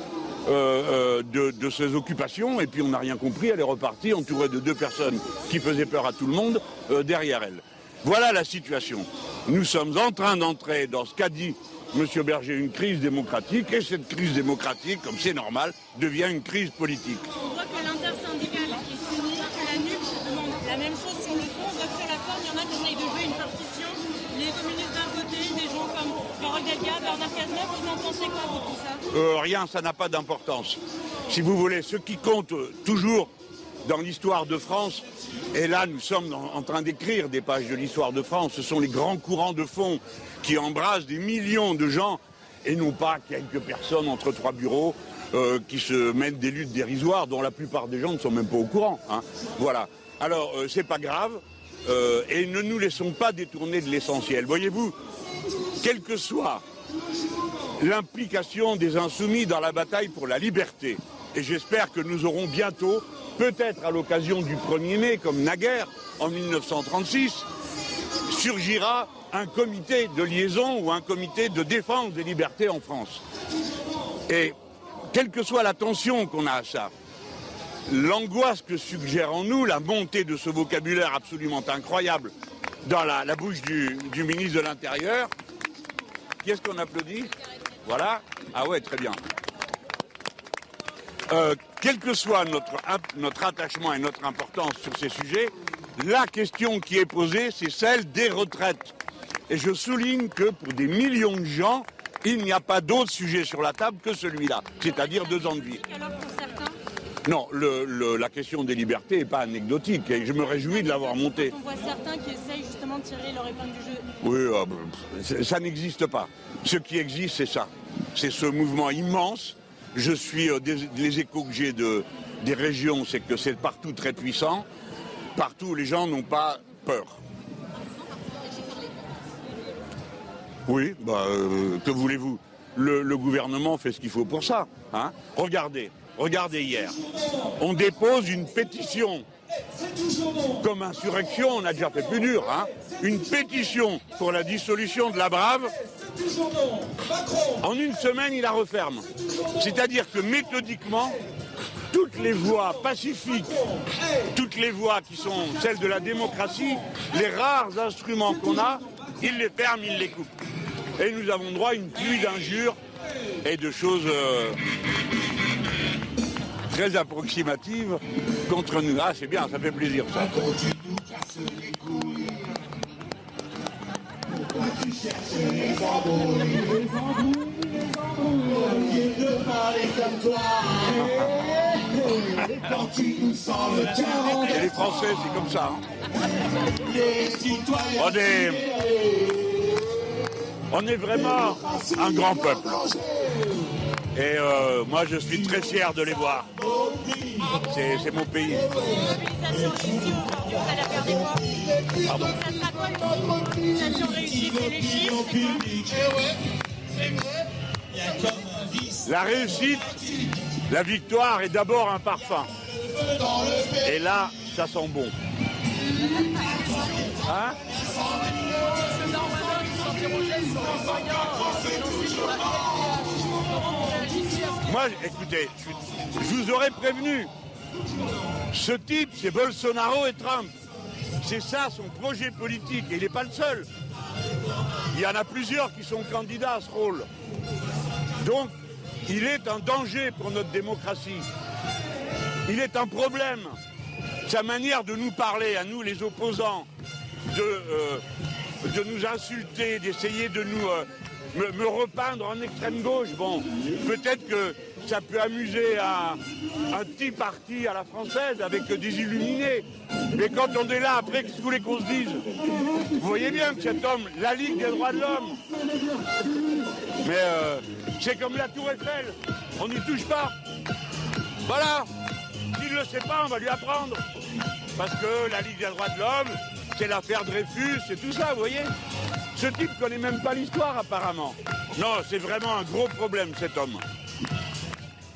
euh, euh, de, ses occupations et puis on n'a rien compris, elle est repartie entourée de deux personnes qui faisaient peur à tout le monde derrière elle. Voilà la situation. Nous sommes en train d'entrer dans ce qu'a dit M. Berger, une crise démocratique, et cette crise démocratique, comme c'est normal, devient une crise politique.
On voit que l'intersyndicale qui s'unit, que la NUP se demande la même chose sur le fond, donc sur la forme, il y en a qui essayent de jouer une partition. Les communistes d'un côté, des gens comme Delga, Bernard Cazeneuve, vous en pensez quoi de tout ça?
Euh, Rien, ça n'a pas d'importance. Si vous voulez, ce qui compte toujours dans l'histoire de France. Et là, nous sommes en, train d'écrire des pages de l'histoire de France. Ce sont les grands courants de fond qui embrassent des millions de gens et non pas quelques personnes entre trois bureaux euh, qui se mènent des luttes dérisoires dont la plupart des gens ne sont même pas au courant. Hein. Voilà. Alors, euh, c'est pas grave. Euh, et ne nous laissons pas détourner de l'essentiel. Voyez-vous, quelle que soit l'implication des insoumis dans la bataille pour la liberté, et j'espère que nous aurons bientôt peut-être à l'occasion du 1er mai, comme naguère, en 1936, surgira un comité de liaison ou un comité de défense des libertés en France. Et quelle que soit la tension qu'on a à ça, l'angoisse que suggère en nous la montée de ce vocabulaire absolument incroyable dans la, bouche du, ministre de l'Intérieur, qui est-ce qu'on applaudit? Voilà. Ah ouais, très bien. Euh, quel que soit notre, notre attachement et notre importance sur ces sujets, la question qui est posée, c'est celle des retraites. Et je souligne que pour des millions de gens, il n'y a pas d'autre sujet sur la table que celui-là, c'est-à-dire deux ans de vie. Non, la question des libertés n'est pas anecdotique et je me réjouis de l'avoir montée.
On voit certains qui essayent justement de tirer leur épingle du jeu.
Oui, ben, ça n'existe pas. Ce qui existe, c'est ça. C'est ce mouvement immense je suis, euh, les échos que j'ai de, des régions, c'est que c'est partout très puissant. Partout, les gens n'ont pas peur. Oui, bah, euh, que voulez-vous? Le, gouvernement fait ce qu'il faut pour ça. Hein regardez, regardez hier. On dépose une pétition. Comme insurrection, on a déjà fait plus dur. Hein une pétition pour la dissolution de la Brave en une semaine, il la referme. C'est-à-dire que méthodiquement, toutes les voies pacifiques, toutes les voies qui sont celles de la démocratie, les rares instruments qu'on a, il les ferme, il les coupe. Et nous avons droit à une pluie d'injures et de choses euh, très approximatives contre nous. Ah, c'est bien, ça fait plaisir ça. Les Français, c'est comme ça. Est, on est vraiment un grand peuple. Et euh, moi, je suis très fier de les voir. C'est mon pays. Pardon. La réussite, la victoire est d'abord un parfum. Et là, ça sent bon. Hein Moi, écoutez, je vous aurais prévenu. Ce type, c'est Bolsonaro et Trump. C'est ça son projet politique, et il n'est pas le seul. Il y en a plusieurs qui sont candidats à ce rôle. Donc, il est un danger pour notre démocratie. Il est un problème. Sa manière de nous parler, à nous les opposants, de, de nous insulter, d'essayer de nous me, repeindre en extrême gauche. Bon, peut-être que ça peut amuser un, petit parti à la française avec des illuminés. Mais quand on est là, après, que vous voulez qu'on se dise? Vous voyez bien que cet homme, la Ligue des droits de l'homme, mais euh, c'est comme la Tour Eiffel, on n'y touche pas. Voilà, s'il ne le sait pas, on va lui apprendre. Parce que la Ligue des droits de l'homme, c'est l'affaire Dreyfus, c'est tout ça, vous voyez ce type connaît même pas l'histoire apparemment. Non, c'est vraiment un gros problème cet homme.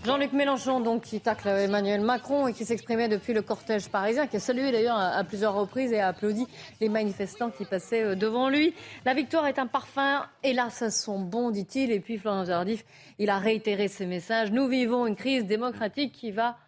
Jean-Luc Mélenchon, donc, qui tacle Emmanuel Macron et qui s'exprimait depuis le cortège parisien, qui a salué d'ailleurs à plusieurs reprises et a applaudi les manifestants qui passaient euh, devant lui. La victoire est un parfum, là, ça sent bon, dit-il. Et puis, Florent Zardif, il a réitéré ses messages. Nous vivons une crise démocratique qui va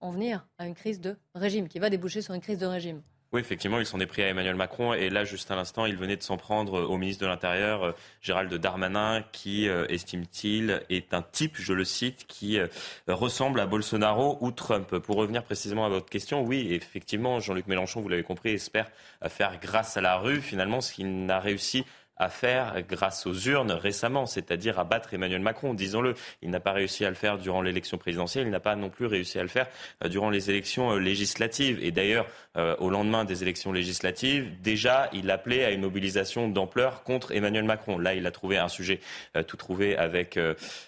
en venir à une crise de régime, qui va déboucher sur une crise de régime.
Oui, effectivement, il s'en est pris à Emmanuel Macron. Et là, juste à l'instant, il venait de s'en prendre au ministre de l'Intérieur, euh, Gérald Darmanin, qui, euh, estime-t-il, est un type, je le cite, qui euh, ressemble à Bolsonaro ou Trump. Pour revenir précisément à votre question, oui, effectivement, Jean-Luc Mélenchon, vous l'avez compris, espère faire grâce à la rue, finalement, ce qu'il n'a réussi à faire grâce aux urnes récemment, c'est-à-dire à battre Emmanuel Macron, disons-le. Il n'a pas réussi à le faire durant l'élection présidentielle, il n'a pas non plus réussi à le faire euh, durant les élections euh, législatives. Et d'ailleurs, euh, au lendemain des élections législatives, déjà, il appelait à une mobilisation d'ampleur contre Emmanuel Macron. Là, il a trouvé un sujet tout trouvé avec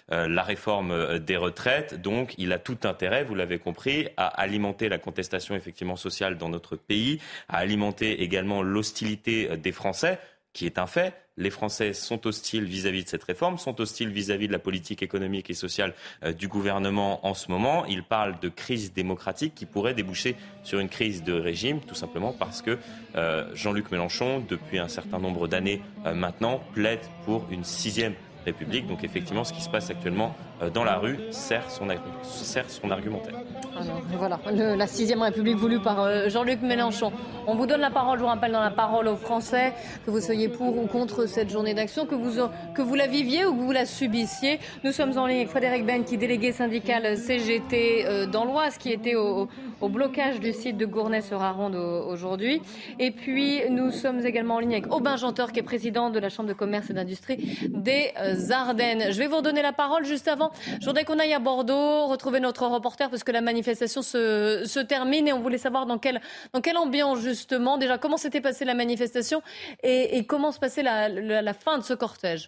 la réforme des retraites. Donc, il a tout intérêt, vous l'avez compris, à alimenter la contestation effectivement sociale dans notre pays, à alimenter également l'hostilité des Français qui est un fait. Les Français sont hostiles vis-à-vis de cette réforme, sont hostiles vis-à-vis de la politique économique et sociale euh, du gouvernement en ce moment. Ils parlent de crise démocratique qui pourrait déboucher sur une crise de régime, tout simplement parce que euh, Jean-Luc Mélenchon, depuis un certain nombre d'années euh, maintenant, plaide pour une sixième République. Donc effectivement, ce qui se passe actuellement dans la rue sert son, sert son argumentaire.
Alors, voilà, la sixième République voulue par euh, Jean-Luc Mélenchon. On vous donne la parole, je vous rappelle dans la parole aux Français, que vous soyez pour ou contre cette journée d'action, que vous, que vous la viviez ou que vous la subissiez. Nous sommes en ligne avec Frédéric Ben, qui est délégué syndical CGT euh, dans l'Oise, qui était au, au, blocage du site de Gournay-sur-Aronde aujourd'hui. Et puis, nous sommes également en ligne avec Aubin Janteur, qui est président de la Chambre de commerce et d'industrie des Ardennes. Je vais vous redonner la parole juste avant je voudrais qu'on aille à Bordeaux, retrouver notre reporter, parce que la manifestation se, termine et on voulait savoir dans quelle, dans ambiance, justement, déjà, comment s'était passée la manifestation et, comment se passait la, fin de ce cortège.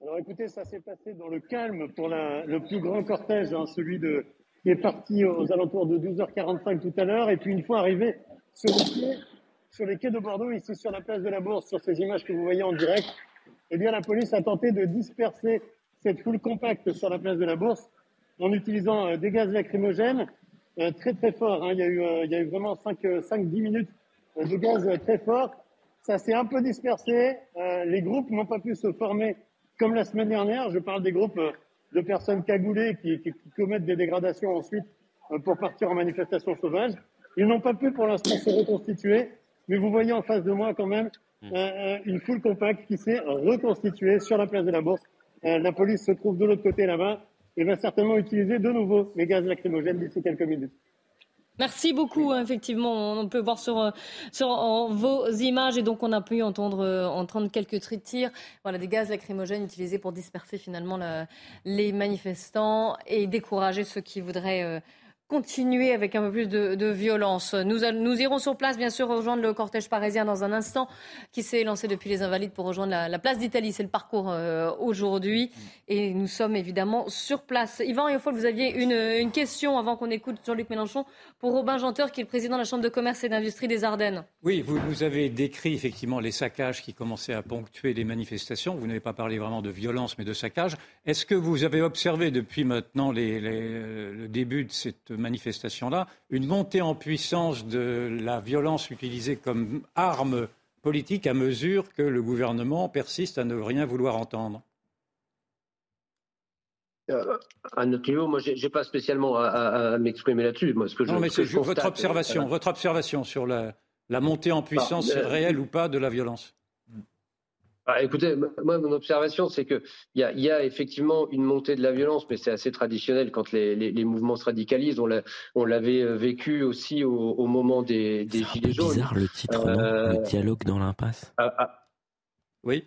Alors écoutez, ça s'est passé dans le calme pour le plus grand cortège, hein, celui de, qui est parti aux alentours de 12h45 tout à l'heure. Et puis une fois arrivé sur les, sur les quais de Bordeaux, ici sur la place de la Bourse, sur ces images que vous voyez en direct, eh bien, la police a tenté de disperser cette foule compacte sur la place de la Bourse en utilisant euh, des gaz lacrymogènes euh, très très forts. Hein. Il, y a eu, euh, il y a eu vraiment 5-10 minutes de gaz très fort. Ça s'est un peu dispersé. les groupes n'ont pas pu se former comme la semaine dernière. Je parle des groupes de personnes cagoulées qui, qui, commettent des dégradations ensuite pour partir en manifestation sauvage. Ils n'ont pas pu pour l'instant se reconstituer, mais vous voyez en face de moi quand même. Euh, euh, une foule compacte qui s'est reconstituée sur la place de la Bourse. Euh, la police se trouve de l'autre côté là-bas et va certainement utiliser de nouveau les gaz lacrymogènes d'ici quelques minutes.
Merci beaucoup. Hein, effectivement, on peut voir sur, sur vos images et donc on a pu entendre, entendre quelques tris de tir. Voilà, des gaz lacrymogènes utilisés pour disperser finalement les manifestants et décourager ceux qui voudraient continuer avec un peu plus de, violence. Nous, nous, irons sur place, bien sûr, rejoindre le cortège parisien dans un instant, qui s'est lancé depuis les Invalides pour rejoindre la, place d'Italie. C'est le parcours euh, aujourd'hui. Et nous sommes évidemment sur place. Yvan et vous aviez une, question avant qu'on écoute Jean-Luc Mélenchon pour Robin Janteur, qui est le président de la Chambre de commerce et d'industrie des Ardennes.
Oui, vous, vous avez décrit effectivement les saccages qui commençaient à ponctuer les manifestations. Vous n'avez pas parlé vraiment de violence, mais de saccage. Est-ce que vous avez observé depuis maintenant le début de cette manifestation-là, une montée en puissance de la violence utilisée comme arme politique à mesure que le gouvernement persiste à ne rien vouloir entendre
euh, à notre niveau, moi, j'ai pas spécialement à, m'exprimer là-dessus. Moi, ce que
non, mais c'est votre observation, votre observation sur la, montée en puissance euh, réelle ou pas de la violence.
Ah, écoutez, moi, mon observation, c'est qu'il y a, y a effectivement une montée de la violence, mais c'est assez traditionnel quand les, les, mouvements se radicalisent. On l'avait euh, vécu aussi au, moment des, des Gilets jaunes.
C'est bizarre le titre, euh, Le dialogue dans l'impasse.
Ah, ah.
oui.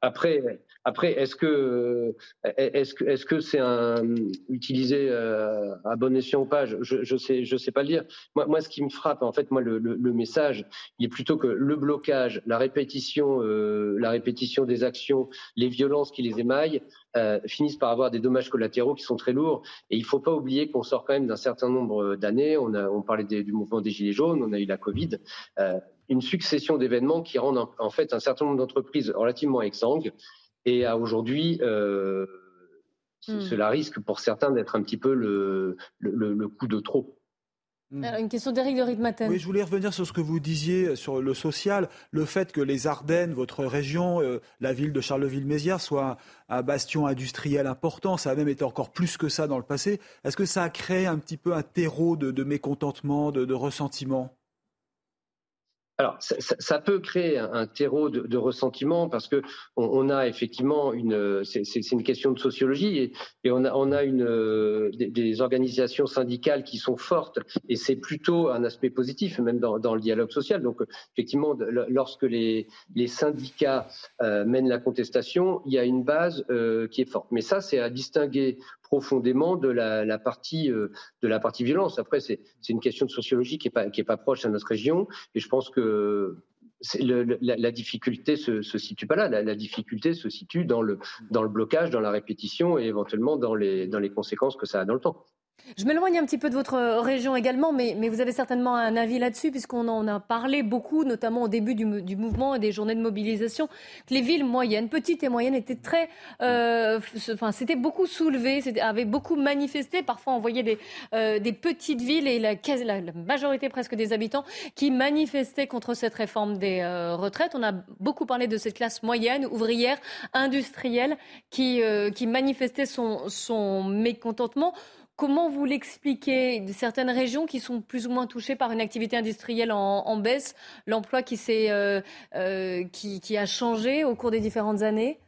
Après, après, est-ce que est-ce que est-ce que c'est un utilisé euh, à bon escient ou pas? Je, je sais je sais pas le dire. Moi, moi, ce qui me frappe, en fait, moi, le, le, message, il est plutôt que le blocage, la répétition, euh, la répétition des actions, les violences qui les émaillent, euh, finissent par avoir des dommages collatéraux qui sont très lourds. Et il faut pas oublier qu'on sort quand même d'un certain nombre d'années. On on parlait du mouvement des gilets jaunes, on a eu la Covid. Euh, une succession d'événements qui rendent en, fait un certain nombre d'entreprises relativement exsangues et à aujourd'hui euh, hmm. cela risque pour certains d'être un petit peu le, le, coup de trop.
Hmm. une question d'Éric de Ritmaten.
Oui, je voulais revenir sur ce que vous disiez sur le social, le fait que les Ardennes, votre région, euh, la ville de Charleville-Mézières, soit un bastion industriel important. Ça a même été encore plus que ça dans le passé. Est-ce que ça a créé un petit peu un terreau de, mécontentement, de ressentiment?
Alors, ça, peut créer un, terreau de, ressentiment parce que on, a effectivement une, c'est une question de sociologie et, on a, une, des, organisations syndicales qui sont fortes et c'est plutôt un aspect positif même dans, le dialogue social. Donc, effectivement, lorsque les, les syndicats euh, mènent la contestation, il y a une base euh, qui est forte. Mais ça, c'est à distinguer profondément de la, partie euh, de la partie violence. Après, c'est une question de sociologie qui est pas qui est pas proche à notre région, et je pense que la, difficulté se, se situe pas là. La, la, difficulté se situe dans le dans le blocage, dans la répétition et éventuellement dans les dans les conséquences que ça a dans le temps.
Je m'éloigne un petit peu de votre région également, mais, vous avez certainement un avis là-dessus, puisqu'on en a parlé beaucoup, notamment au début du, mouvement et des journées de mobilisation, que les villes moyennes, petites et moyennes, étaient très, euh, enfin, c'était beaucoup soulevé, avaient beaucoup manifesté. Parfois, on voyait des, euh, petites villes et la, majorité presque des habitants qui manifestaient contre cette réforme des euh, retraites. On a beaucoup parlé de cette classe moyenne, ouvrière, industrielle, qui, euh, manifestait son mécontentement. Comment vous l'expliquez? Certaines régions qui sont plus ou moins touchées par une activité industrielle en, baisse, l'emploi qui, euh, euh, qui, qui a changé au cours des différentes années?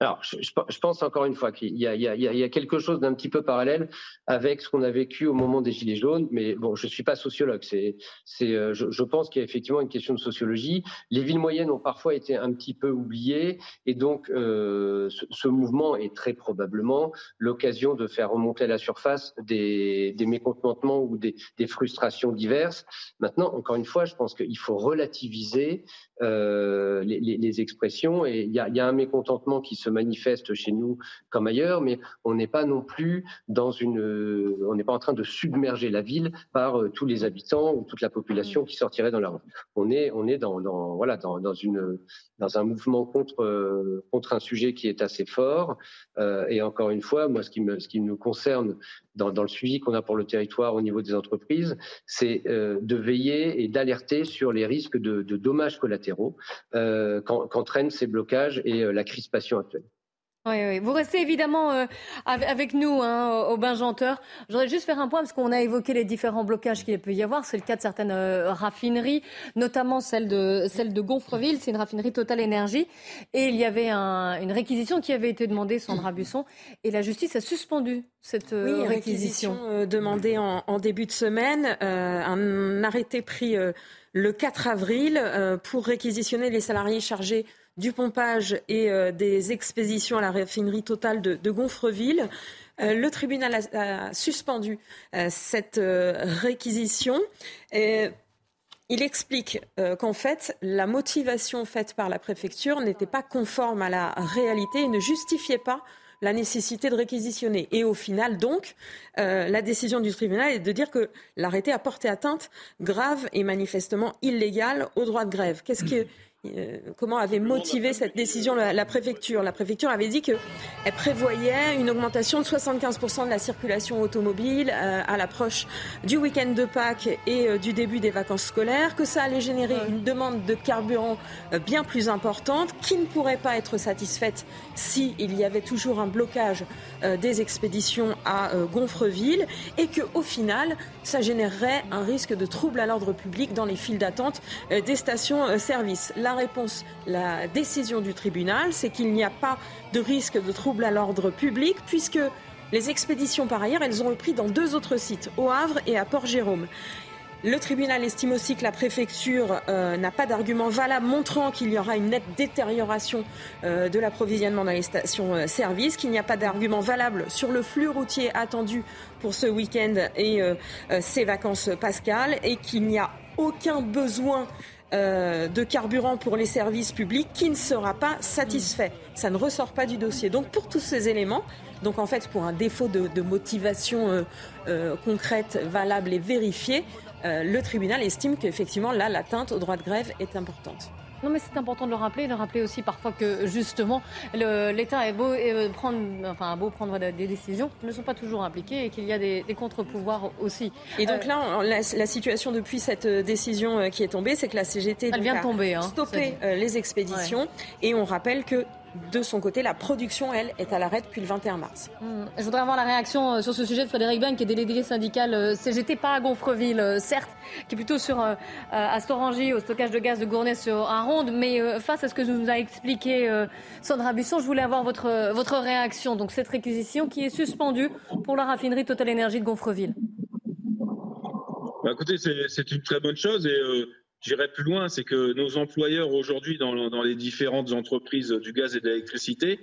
Alors, je, pense encore une fois qu'il y, a quelque chose d'un petit peu parallèle avec ce qu'on a vécu au moment des Gilets jaunes, mais bon, je suis pas sociologue. C'est, euh, je, je, pense qu'il y a effectivement une question de sociologie. Les villes moyennes ont parfois été un petit peu oubliées, et donc euh, ce, mouvement est très probablement l'occasion de faire remonter à la surface des, mécontentements ou des, frustrations diverses. Maintenant, encore une fois, je pense qu'il faut relativiser euh, les, expressions, et il y a, y a un mécontentement qui manifeste chez nous comme ailleurs, mais on n'est pas non plus dans une, on n'est pas en train de submerger la ville par euh, tous les habitants ou toute la population mm. qui sortirait dans la rue. On est, on est dans, dans voilà, dans, dans, une, dans un mouvement contre, euh, contre un sujet qui est assez fort. Euh, et encore une fois, moi, ce qui, me, ce qui nous concerne dans, dans le suivi qu'on a pour le territoire au niveau des entreprises, c'est euh, de veiller et d'alerter sur les risques de, de dommages collatéraux euh, qu'entraînent ces blocages et euh, la crispation actuelle.
Oui, oui. Vous restez évidemment euh, avec nous hein, au Bain Janteur. Je voudrais juste faire un point parce qu'on a évoqué les différents blocages qu'il peut y avoir. C'est le cas de certaines euh, raffineries, notamment celle de, celle de Gonfreville. C'est une raffinerie Total Énergie. Et il y avait un, une réquisition qui avait été demandée, Sandra Busson. Et la justice a suspendu cette euh, oui, réquisition.
réquisition demandée en, en, début de semaine. un arrêté pris le 4 avril pour réquisitionner les salariés chargés du pompage et euh, des expéditions à la raffinerie totale de, Gonfreville. Euh, le tribunal a, suspendu euh, cette réquisition. Et il explique qu'en fait, la motivation faite par la préfecture n'était pas conforme à la réalité et ne justifiait pas la nécessité de réquisitionner. Et au final, donc, la décision du tribunal est de dire que l'arrêté a porté atteinte grave et manifestement illégale au droit de grève. Qu'est-ce que euh, comment avait motivé cette décision la, préfecture La préfecture avait dit qu'elle prévoyait une augmentation de 75% de la circulation automobile euh, à l'approche du week-end de Pâques et euh, du début des vacances scolaires, que ça allait générer une demande de carburant bien plus importante, qui ne pourrait pas être satisfaite s'il y avait toujours un blocage des expéditions à Gonfreville, et que au final, ça générerait un risque de trouble à l'ordre public dans les files d'attente des stations-service. Là, Réponse, la décision du tribunal, c'est qu'il n'y a pas de risque de trouble à l'ordre public puisque les expéditions, par ailleurs, elles ont repris dans deux autres sites, au Havre et à Port-Jérôme. Le tribunal estime aussi que la préfecture euh, n'a pas d'argument valable montrant qu'il y aura une nette détérioration euh, de l'approvisionnement dans les stations-service, euh, qu'il n'y a pas d'argument valable sur le flux routier attendu pour ce week-end et ces vacances pascales et qu'il n'y a aucun besoin de carburant pour les services publics qui ne sera pas satisfait. Ça ne ressort pas du dossier. Donc pour tous ces éléments, donc en fait pour un défaut de, motivation concrète, valable et vérifiée, euh, le tribunal estime qu'effectivement, là, l'atteinte au droit de grève est importante.
Non, mais c'est important de le rappeler, de rappeler aussi parfois que justement l'État est beau euh, prendre, enfin beau prendre des décisions, ne sont pas toujours impliqués et qu'il y a des, contre-pouvoirs aussi.
Et donc euh, là, la, situation depuis cette décision qui est tombée, c'est que la CGT
vient a tomber, hein,
stoppé les expéditions. Et on rappelle que de son côté, la production, elle, est à l'arrêt depuis le 21 mars.
Hmm. Je voudrais avoir la réaction euh, sur ce sujet de Frédéric Ben, qui est délégué syndical euh, CGT, pas à Gonfreville, euh, certes, qui est plutôt sur à Storangy, au stockage de gaz de Gournay sur un ronde. Mais face à ce que nous a expliqué Sandra Busson, je voulais avoir votre, votre réaction. Donc cette réquisition qui est suspendue pour la raffinerie Total Énergie de Gonfreville.
Bah, écoutez, c'est une très bonne chose et J'irai plus loin, c'est que nos employeurs aujourd'hui dans, les différentes entreprises du gaz et de l'électricité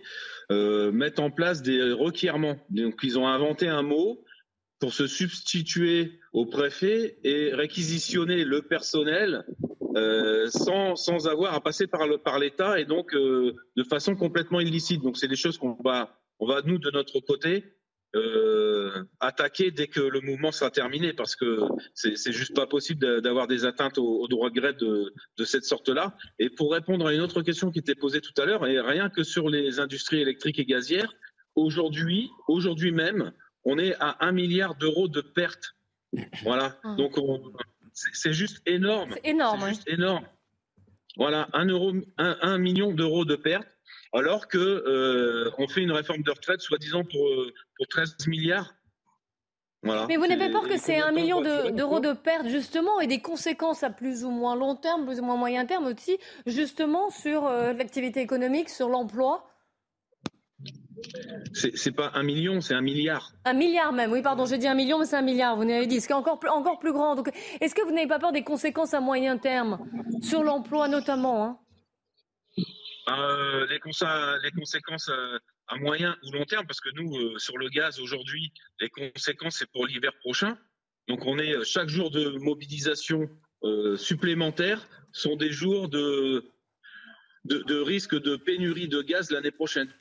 euh, mettent en place des requirements. Donc ils ont inventé un mot pour se substituer au préfet et réquisitionner le personnel euh, sans, sans avoir à passer par, par l'État et donc euh, de façon complètement illicite. Donc c'est des choses qu'on va, on va nous de notre côté euh, attaquer dès que le mouvement sera terminé, parce que c'est juste pas possible d'avoir des atteintes au, droit de grève de, de cette sorte-là. Et pour répondre à une autre question qui était posée tout à l'heure, et rien que sur les industries électriques et gazières, aujourd'hui, aujourd'hui même, on est à un milliard d'euros de pertes. Voilà. Ah. Donc c'est juste énorme.
C'est énorme.
Juste énorme. Voilà, un, euro, un million d'euros de pertes alors que euh, on fait une réforme de retraite soi-disant pour, euh, pour 13 milliards.
Mais vous n'avez pas peur que c'est un million d'euros de, pertes justement et des conséquences à plus ou moins long terme, plus ou moins moyen terme aussi, justement sur euh, l'activité économique, sur l'emploi?
C'est pas un million, c'est un milliard.
Un milliard même, oui, pardon, j'ai dit un million, mais c'est un milliard, vous n'avez dit, ce qui est encore plus, encore plus grand. Donc, est-ce que vous n'avez pas peur des conséquences à moyen terme, sur l'emploi notamment hein?
Euh, les, conséquences euh, à moyen ou long terme, parce que nous, euh, sur le gaz aujourd'hui, les conséquences, c'est pour l'hiver prochain. Donc on est chaque jour de mobilisation supplémentaire sont des jours de, de, risque de pénurie de gaz l'année prochaine.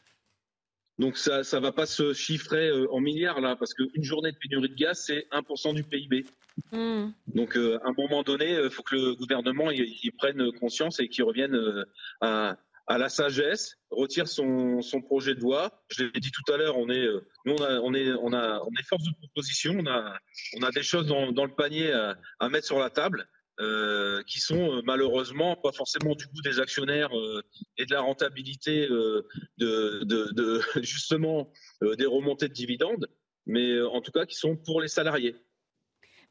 Donc ça ne va pas se chiffrer en milliards là, parce qu'une journée de pénurie de gaz, c'est 1% du PIB. Hmm. Donc à un moment donné, il faut que le gouvernement y, prenne conscience et qu'il revienne à, à la sagesse, retire son, projet de loi. Je l'ai dit tout à l'heure, on est, euh, nous on, est, force de proposition, on a, des choses dans, le panier à, mettre sur la table. Euh, qui sont euh, malheureusement pas forcément du goût des actionnaires et de la rentabilité justement des remontées de dividendes, mais en tout cas qui sont pour les salariés.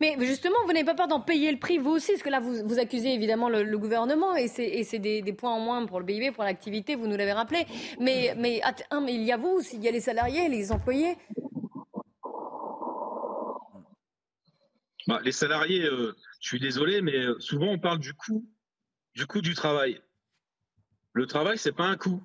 Mais justement, vous n'avez pas peur d'en payer le prix, vous aussi, parce que là, vous, vous accusez évidemment le, gouvernement, et c'est des, points en moins pour le PIB, pour l'activité, vous nous l'avez rappelé. Mais, mais, mais il y a vous, il y a les salariés, les employés.
Bah, les salariés, euh, je suis désolé, mais euh, souvent on parle du coût, du coût du travail. Le travail, c'est pas un coût.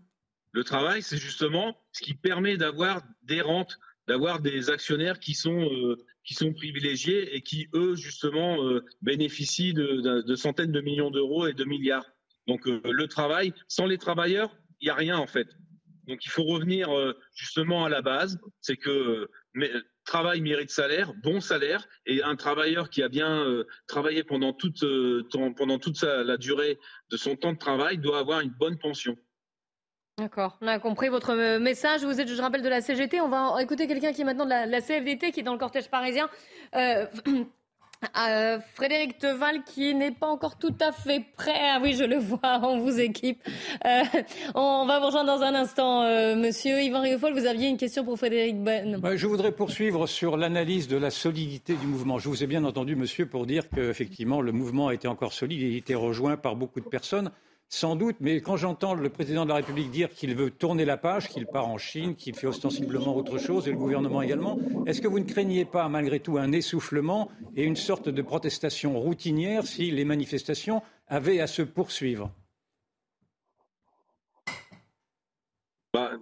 Le travail, c'est justement ce qui permet d'avoir des rentes, d'avoir des actionnaires qui sont euh, qui sont privilégiés et qui, eux, justement, euh, bénéficient de, centaines de millions d'euros et de milliards. Donc euh, le travail, sans les travailleurs, il n'y a rien en fait. Donc il faut revenir euh, justement à la base, c'est que travail mérite salaire, bon salaire, et un travailleur qui a bien travaillé pendant toute, pendant toute la durée de son temps de travail doit avoir une bonne pension.
D'accord, on a compris votre message. Vous êtes, je rappelle, de la CGT. On va écouter quelqu'un qui est maintenant de la, CFDT, qui est dans le cortège parisien. Euh, euh, Frédéric Teval, qui n'est pas encore tout à fait prêt. Ah oui, je le vois, on vous équipe. Euh, on va vous rejoindre dans un instant. Monsieur Yvan Riofol, vous aviez une question pour Frédéric Ben.
je voudrais poursuivre sur l'analyse de la solidité du mouvement. Je vous ai bien entendu, monsieur, pour dire qu'effectivement, le mouvement était encore solide. Il était rejoint par beaucoup de personnes sans doute, mais quand j'entends le président de la République dire qu'il veut tourner la page, qu'il part en Chine, qu'il fait ostensiblement autre chose, et le gouvernement également, est-ce que vous ne craignez pas malgré tout un essoufflement et une sorte de protestation routinière si les manifestations avaient à se poursuivre?
Bah,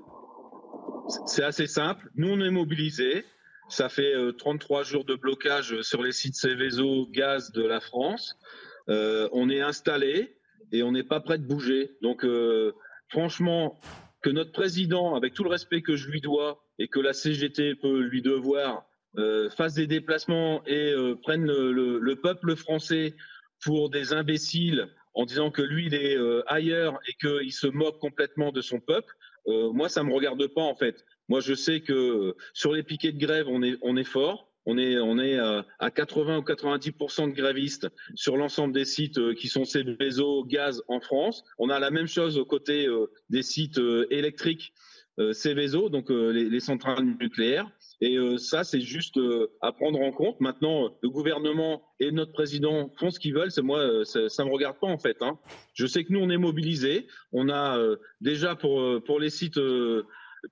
C'est assez simple. Nous, on est mobilisés. Ça fait 33 euh, jours de blocage sur les sites Céveso gaz de la France. Euh, on est installé et on n'est pas prêt de bouger. Donc, euh, franchement, que notre président, avec tout le respect que je lui dois et que la CGT peut lui devoir, fasse des déplacements et prenne le, peuple français pour des imbéciles en disant que lui, il est ailleurs et qu'il se moque complètement de son peuple, moi, ça ne me regarde pas en fait. Moi, je sais que sur les piquets de grève, on est, on est fort. On est, euh, à 80 ou 90 de grévistes sur l'ensemble des sites euh, qui sont réseaux gaz en France. On a la même chose aux côtés euh, des sites électriques Céveso, donc les, centrales nucléaires. Et ça, c'est juste à prendre en compte. Maintenant, le gouvernement et notre président font ce qu'ils veulent. C'est moi, ça, ne me regarde pas en fait. Hein. Je sais que nous, on est mobilisés. On a déjà pour les sites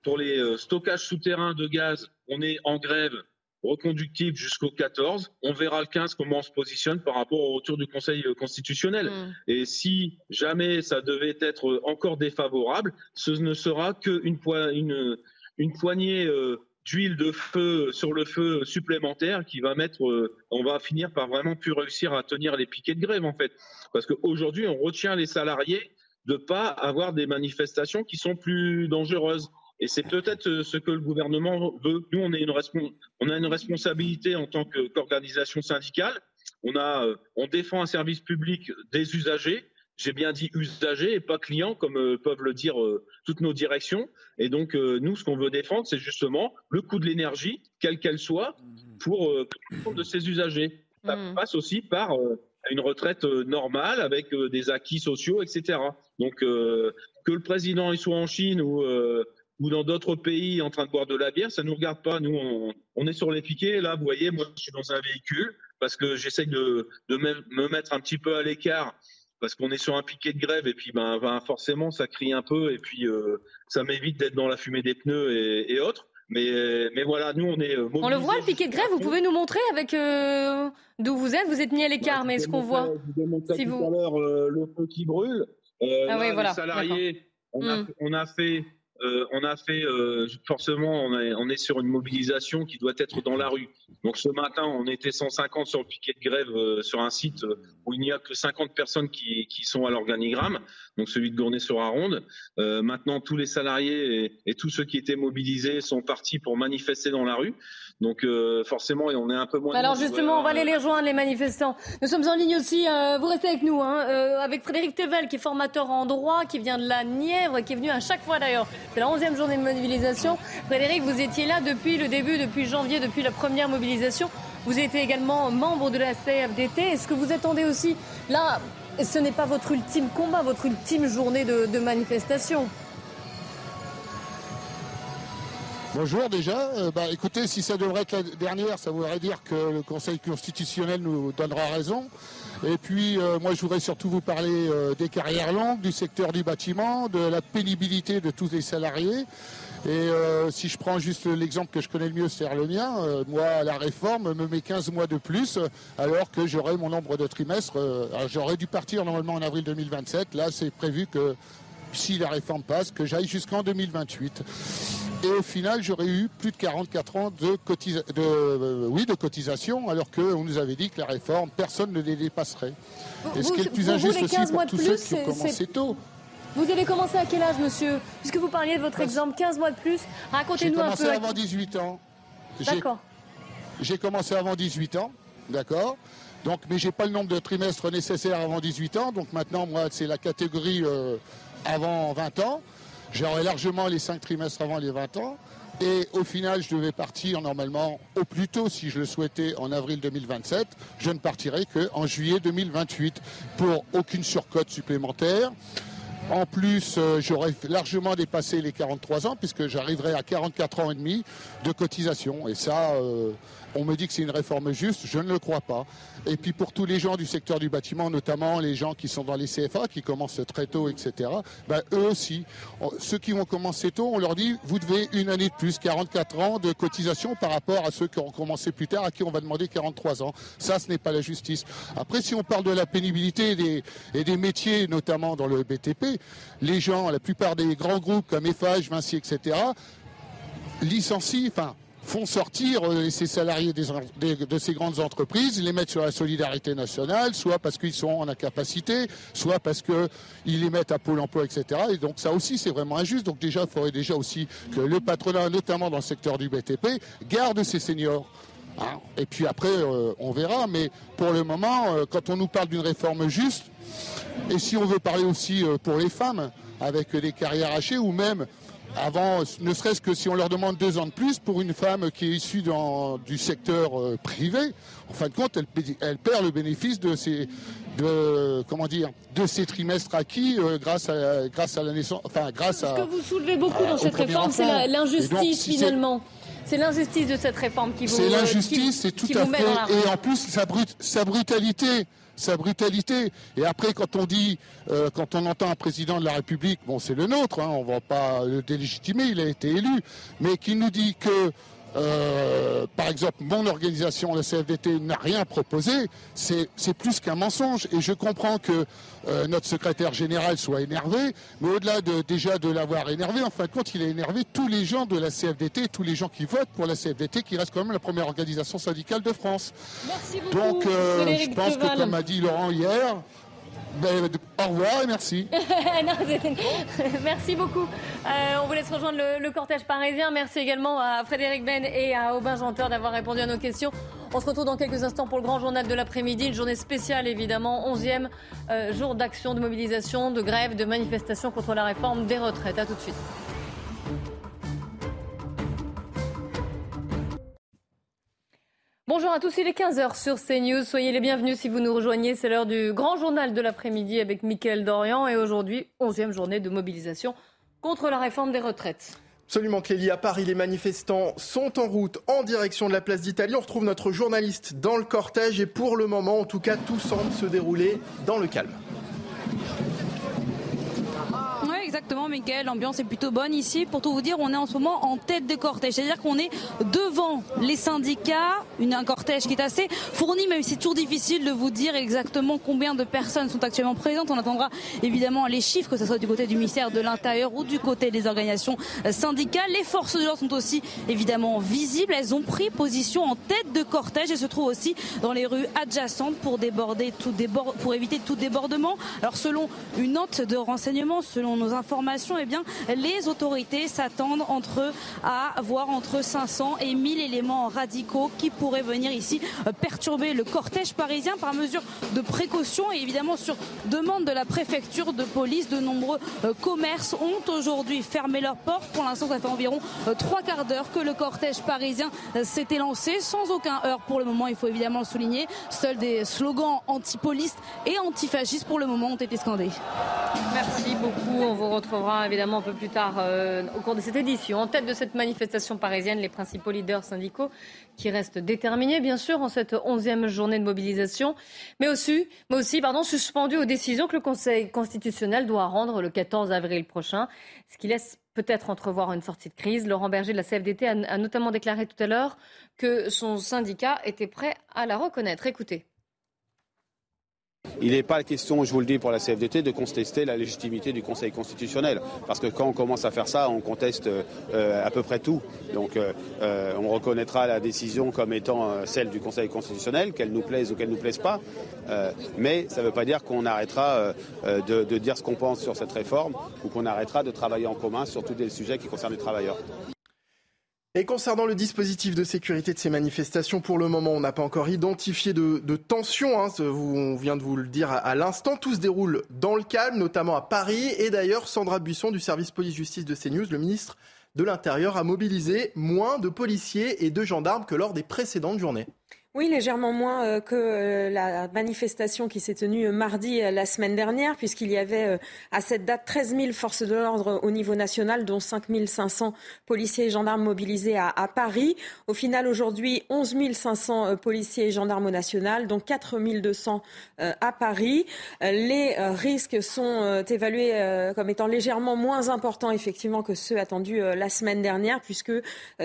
pour les stockages souterrains de gaz, on est en grève reconductible jusqu'au 14. On verra le 15 comment on se positionne par rapport au retour du Conseil euh, constitutionnel. Mm. Et si jamais ça devait être encore défavorable, ce ne sera qu'une une, une poignée euh, d'huile de feu sur le feu supplémentaire qui va mettre, on va finir par vraiment plus réussir à tenir les piquets de grève en fait. Parce qu'aujourd'hui, on retient les salariés de pas avoir des manifestations qui sont plus dangereuses. Et c'est peut-être euh, ce que le gouvernement veut. Nous, on, est une, on a une responsabilité en tant qu'organisation syndicale. On, a, euh, on défend un service public des usagers. J'ai bien dit usagers et pas clients, comme euh, peuvent le dire toutes nos directions. Et donc, nous, ce qu'on veut défendre, c'est justement le coût de l'énergie, quelle qu'elle soit, pour compte de ces usagers. Ça mmh. passe aussi par une retraite normale avec des acquis sociaux, etc. Donc, que le président il soit en Chine ou ou dans d'autres pays en train de boire de la bière, ça ne nous regarde pas. Nous, on, est sur les piquets. Là, vous voyez, moi, je suis dans un véhicule parce que j'essaie de, me mettre un petit peu à l'écart parce qu'on est sur un piquet de grève et puis ben, ben forcément, ça crie un peu et puis euh, ça m'évite d'être dans la fumée des pneus et, autres. Mais, mais voilà, nous, on est. Euh,
on le voit, le piquet de grève, vous pouvez nous montrer avec euh, d'où vous êtes Vous êtes mis à l'écart, mais est-ce qu'on voit
si vous... à l'heure le feu qui brûle. ah oui, voilà. Les salariés, on a, hmm. on a fait euh, on a fait euh, forcément, on, est sur une mobilisation qui doit être dans la rue. Donc ce matin, on était 150 sur le piquet de grève euh, sur un site où il n'y a que 50 personnes qui, sont à l'organigramme, donc celui de Gournay-sur-Aronde. maintenant, tous les salariés et, tous ceux qui étaient mobilisés sont partis pour manifester dans la rue. Donc forcément, on est un peu moins.
Alors justement, on va aller les rejoindre les manifestants. Nous sommes en ligne aussi. vous restez avec nous, hein, avec Frédéric Tevel, qui est formateur en droit, qui vient de la Nièvre, qui est venu à chaque fois d'ailleurs c'est la 11e journée de mobilisation. Frédéric, vous étiez là depuis le début, depuis janvier, depuis la première mobilisation. Vous étiez également membre de la CFDT. Est-ce que vous attendez aussi, là, ce n'est pas votre ultime combat, votre ultime journée de, manifestation?
Bonjour déjà. Euh, bah, écoutez, si ça devrait être la dernière, ça voudrait dire que le Conseil constitutionnel nous donnera raison. Et puis, euh, moi, je voudrais surtout vous parler euh, des carrières longues, du secteur du bâtiment, de la pénibilité de tous les salariés. Et si je prends juste l'exemple que je connais le mieux, c'est le mien, moi, la réforme me met 15 mois de plus, alors que j'aurais mon nombre de trimestres. j'aurais dû partir normalement en avril 2027. Là, c'est prévu que si la réforme passe, que j'aille jusqu'en 2028. Et au final, j'aurais eu plus de 44 ans de, de, oui, de cotisation, alors qu'on nous avait dit que la réforme, personne ne les dépasserait. Et ce qui est le plus injuste aussi pour tous ceux qui ont commencé tôt.
Vous avez commencé à quel âge, monsieur Puisque vous parliez de votre exemple, 15 mois de plus. Racontez-nous un peu.
J'ai commencé avant 18 ans.
D'accord.
J'ai commencé avant 18 ans, d'accord donc, mais j'ai pas le nombre de trimestres nécessaires avant 18 ans. Donc maintenant, moi, c'est la catégorie euh, avant 20 ans. J'aurais largement les 5 trimestres avant les 20 ans. Et au final, je devais partir normalement au plus tôt, si je le souhaitais, en avril 2027. Je ne partirai qu'en juillet 2028 pour aucune surcote supplémentaire. En plus, euh, j'aurais largement dépassé les 43 ans puisque j'arriverai à 44 ans et demi de cotisation. Et ça, euh, on me dit que c'est une réforme juste, je ne le crois pas. Et puis pour tous les gens du secteur du bâtiment, notamment les gens qui sont dans les CFA, qui commencent très tôt, etc., ben, eux aussi, ceux qui vont commencer tôt, on leur dit, vous devez une année de plus, 44 ans de cotisation par rapport à ceux qui ont commencé plus tard, à qui on va demander 43 ans. Ça, ce n'est pas la justice. Après, si on parle de la pénibilité et des, et des métiers, notamment dans le BTP, les gens, la plupart des grands groupes comme Eiffage, Vinci, etc., licencient, enfin, font sortir euh, ces salariés de ces grandes entreprises, les mettent sur la solidarité nationale, soit parce qu'ils sont en incapacité, soit parce qu'ils les mettent à Pôle emploi, etc. Et donc ça aussi, c'est vraiment injuste. Donc déjà, il faudrait déjà aussi que le patronat, notamment dans le secteur du BTP, garde ces seniors. Hein. Et puis après, euh, on verra. Mais pour le moment, euh, quand on nous parle d'une réforme juste, et si on veut parler aussi pour les femmes, avec des carrières hachées, ou même avant, ne serait-ce que si on leur demande deux ans de plus pour une femme qui est issue du secteur euh, privé, en fin de compte, elle, perd le bénéfice de ces, de, comment dire, de ces trimestres acquis euh, grâce, à, grâce à la naissance, enfin grâce
à. Ce que vous soulevez beaucoup dans cette réforme, c'est l'injustice finalement. C'est l'injustice de cette réforme qui vous.
C'est l'injustice, c'est tout à fait. Et en plus, sa, sa brutalité sa brutalité. Et après, quand on dit, euh, quand on entend un président de la République, bon, c'est le nôtre, hein, on ne va pas le délégitimer, il a été élu, mais qui nous dit que euh, par exemple, mon organisation, la CFDT, n'a rien proposé, c'est plus qu'un mensonge. Et je comprends que euh, notre secrétaire général soit énervé, mais au-delà de, déjà de l'avoir énervé, en fin de compte, il a énervé tous les gens de la CFDT, tous les gens qui votent pour la CFDT, qui reste quand même la première organisation syndicale de France.
Merci beaucoup,
Donc,
euh,
je pense que, comme a dit Laurent hier, ben, au revoir et merci.
merci beaucoup. Euh, on vous laisse rejoindre le, cortège parisien. Merci également à Frédéric Ben et à Aubin Janteur d'avoir répondu à nos questions. On se retrouve dans quelques instants pour le grand journal de l'après-midi, une journée spéciale évidemment, 11e euh, jour d'action, de mobilisation, de grève, de manifestation contre la réforme des retraites. A tout de suite. Bonjour à tous, il est 15h sur CNews. Soyez les bienvenus si vous nous rejoignez. C'est l'heure du grand journal de l'après-midi avec Mickaël Dorian et aujourd'hui, 11e journée de mobilisation contre la réforme des retraites.
Absolument, Clélie. À Paris, les manifestants sont en route en direction de la place d'Italie. On retrouve notre journaliste dans le cortège et pour le moment, en tout cas, tout semble se dérouler dans le calme.
Exactement, Miguel. L'ambiance est plutôt bonne ici. Pour tout vous dire, on est en ce moment en tête de cortège. C'est-à-dire qu'on est devant les syndicats, une, un cortège qui est assez fourni, même si c'est toujours difficile de vous dire exactement combien de personnes sont actuellement présentes. On attendra évidemment les chiffres, que ce soit du côté du ministère de l'Intérieur ou du côté des organisations syndicales. Les forces de l'ordre sont aussi évidemment visibles. Elles ont pris position en tête de cortège et se trouvent aussi dans les rues adjacentes pour déborder pour éviter tout débordement. Alors selon une note de renseignement, selon nos eh les autorités s'attendent entre à avoir entre 500 et 1000 éléments radicaux qui pourraient venir ici euh, perturber le cortège parisien par mesure de précaution et évidemment sur demande de la préfecture de police. De nombreux euh, commerces ont aujourd'hui fermé leurs portes. Pour l'instant, ça fait environ euh, trois quarts d'heure que le cortège parisien s'était lancé sans aucun heurt pour le moment. Il faut évidemment le souligner. Seuls des slogans anti-police et antifascistes pour le moment ont été scandés.
Merci beaucoup. Retrouvera évidemment un peu plus tard euh, au cours de cette édition. En tête de cette manifestation parisienne, les principaux leaders syndicaux qui restent déterminés, bien sûr, en cette onzième journée de mobilisation, mais aussi, mais aussi suspendus aux décisions que le Conseil constitutionnel doit rendre le 14 avril prochain, ce qui laisse peut-être entrevoir une sortie de crise. Laurent Berger de la CFDT a notamment déclaré tout à l'heure que son syndicat était prêt à la reconnaître. Écoutez.
Il n'est pas question, je vous le dis pour la CFDT, de contester la légitimité du Conseil constitutionnel. Parce que quand on commence à faire ça, on conteste euh, à peu près tout. Donc euh, euh, on reconnaîtra la décision comme étant celle du Conseil constitutionnel, qu'elle nous plaise ou qu'elle ne nous plaise pas. mais ça ne veut pas dire qu'on arrêtera de dire ce qu'on pense sur cette réforme ou qu'on arrêtera de travailler en commun sur tous les sujets qui concernent les travailleurs.
Et concernant le dispositif de sécurité de ces manifestations, pour le moment, on n'a pas encore identifié de, de tension. Hein, on vient de vous le dire à, l'instant. Tout se déroule dans le calme, notamment à Paris. Et d'ailleurs, Sandra Buisson du service police-justice de CNews, le ministre de l'Intérieur, a mobilisé moins de policiers et de gendarmes que lors des précédentes journées.
Oui, légèrement moins euh, que euh, la manifestation qui s'est tenue euh, mardi la semaine dernière, puisqu'il y avait à cette date 13 000 forces de l'ordre au niveau national, dont 5 500 policiers et gendarmes mobilisés à, Paris. Au final, aujourd'hui, 11 500 policiers et gendarmes au national, dont 4 200 à Paris. Les risques sont évalués comme étant légèrement moins importants, effectivement, que ceux attendus la semaine dernière, puisque,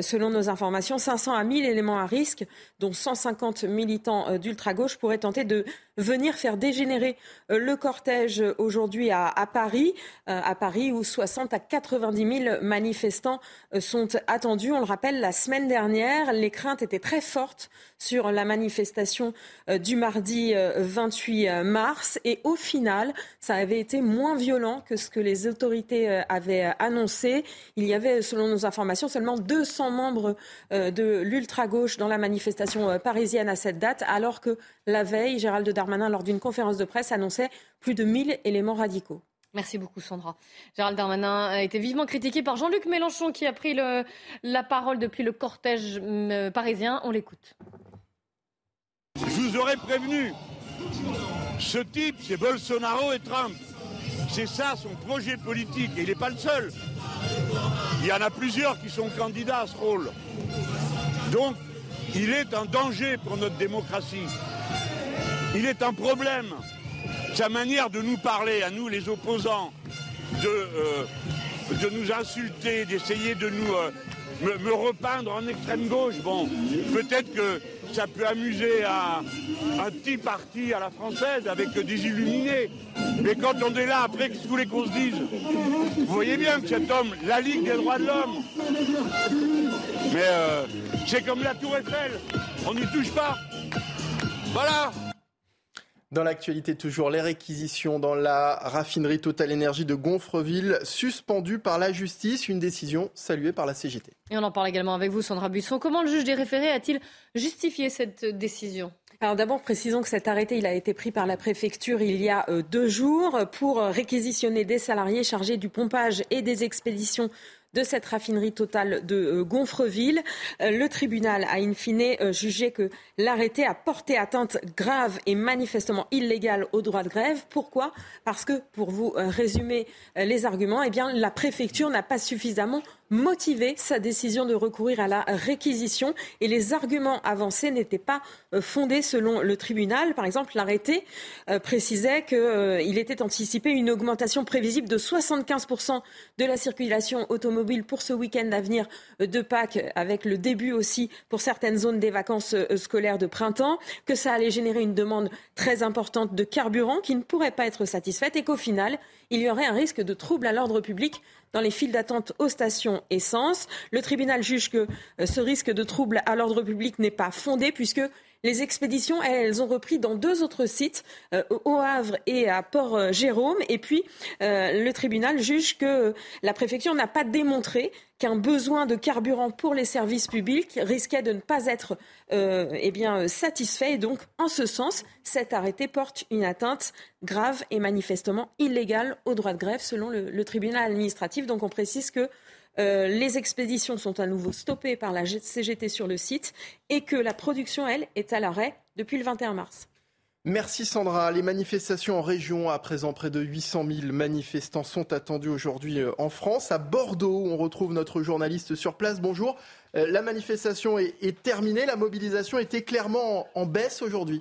selon nos informations, 500 à 1000 éléments à risque, dont 150 50 militants euh, d'ultra-gauche pourraient tenter de venir faire dégénérer euh, le cortège aujourd'hui à, Paris, euh, à Paris où 60 à 90 000 manifestants sont attendus. On le rappelle, la semaine dernière, les craintes étaient très fortes sur la manifestation du mardi 28 mars et au final, ça avait été moins violent que ce que les autorités avaient annoncé. Il y avait, selon nos informations, seulement 200 membres de l'ultra-gauche dans la manifestation parisienne à cette date, alors que la veille, Gérald Darmanin, lors d'une conférence de presse, annonçait plus de 1000 éléments radicaux.
Merci beaucoup, Sandra. Gérald Darmanin a été vivement critiqué par Jean-Luc Mélenchon, qui a pris la parole depuis le cortège euh, parisien. On l'écoute.
Je vous aurais prévenu. Ce type, c'est Bolsonaro et Trump. C'est ça son projet politique. Et il n'est pas le seul. Il y en a plusieurs qui sont candidats à ce rôle. Donc, il est un danger pour notre démocratie. Il est un problème. Sa manière de nous parler, à nous les opposants, de, euh, nous insulter, d'essayer de nous euh, me, repeindre en extrême gauche, bon, peut-être que ça peut amuser un, petit parti à la française avec des illuminés. Mais quand on est là, après, qu'est-ce que vous voulez qu'on se dise? Vous voyez bien que cet homme, la Ligue des droits de l'homme, mais euh, c'est comme la Tour Eiffel, on n'y touche pas. Voilà
dans l'actualité toujours, les réquisitions dans la raffinerie Total Énergie de Gonfreville suspendues par la justice, une décision saluée par la CGT.
Et on en parle également avec vous, Sandra Buisson. Comment le juge des référés a-t-il justifié cette décision?
Alors d'abord, précisons que cet arrêté, il a été pris par la préfecture il y a euh, deux jours pour réquisitionner des salariés chargés du pompage et des expéditions de cette raffinerie totale de euh, Gonfreville. Euh, le tribunal a in fine euh, jugé que l'arrêté a porté atteinte grave et manifestement illégale au droit de grève. Pourquoi? Parce que, pour vous résumer les arguments, eh la préfecture n'a pas suffisamment motivé sa décision de recourir à la réquisition et les arguments avancés n'étaient pas fondés selon le tribunal. Par exemple, l'arrêté précisait qu'il était anticipé une augmentation prévisible de 75% de la circulation automobile pour ce week-end à venir de Pâques, avec le début aussi pour certaines zones des vacances scolaires de printemps, que ça allait générer une demande très importante de carburant qui ne pourrait pas être satisfaite et qu'au final, il y aurait un risque de trouble à l'ordre public dans les files d'attente aux stations essence. Le tribunal juge que euh, ce risque de trouble à l'ordre public n'est pas fondé puisque les expéditions, elles, ont repris dans deux autres sites, euh, au Havre et à Port-Jérôme. Et puis, euh, le tribunal juge que la préfecture n'a pas démontré qu'un besoin de carburant pour les services publics risquait de ne pas être euh, eh satisfait. Et donc, en ce sens, cet arrêté porte une atteinte grave et manifestement illégale au droit de grève, selon le tribunal administratif. Donc, on précise que euh, les expéditions sont à nouveau stoppées par la CGT sur le site et que la production, elle, est à l'arrêt depuis le 21 mars.
Merci Sandra. Les manifestations en région, à présent près de 800 000 manifestants sont attendus aujourd'hui euh, en France. À Bordeaux, on retrouve notre journaliste sur place. Bonjour. Euh, la manifestation est, terminée. La mobilisation était clairement en baisse aujourd'hui.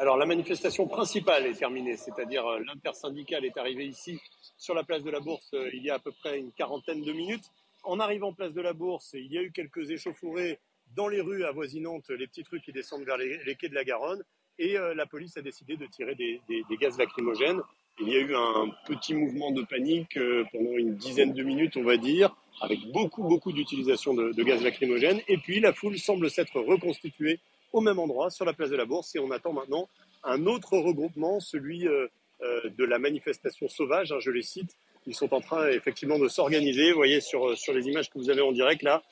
Alors la manifestation principale est terminée, c'est-à-dire euh, l'intersyndicale est arrivé ici sur la place de la Bourse euh, il y a à peu près une quarantaine de minutes. En arrivant place de la Bourse, il y a eu quelques échauffourées dans les rues avoisinantes, les petites rues qui descendent vers les, quais de la Garonne, et euh, la police a décidé de tirer des, gaz lacrymogènes. Il y a eu un petit mouvement de panique pendant une dizaine de minutes, on va dire, avec beaucoup, beaucoup d'utilisation de, gaz lacrymogène. Et puis la foule semble s'être reconstituée au même endroit, sur la place de la Bourse, et on attend maintenant un autre regroupement, celui euh, euh, de la manifestation sauvage, hein, je les cite. Ils sont en train effectivement de s'organiser. Vous voyez sur, euh, sur les images que vous avez en direct là,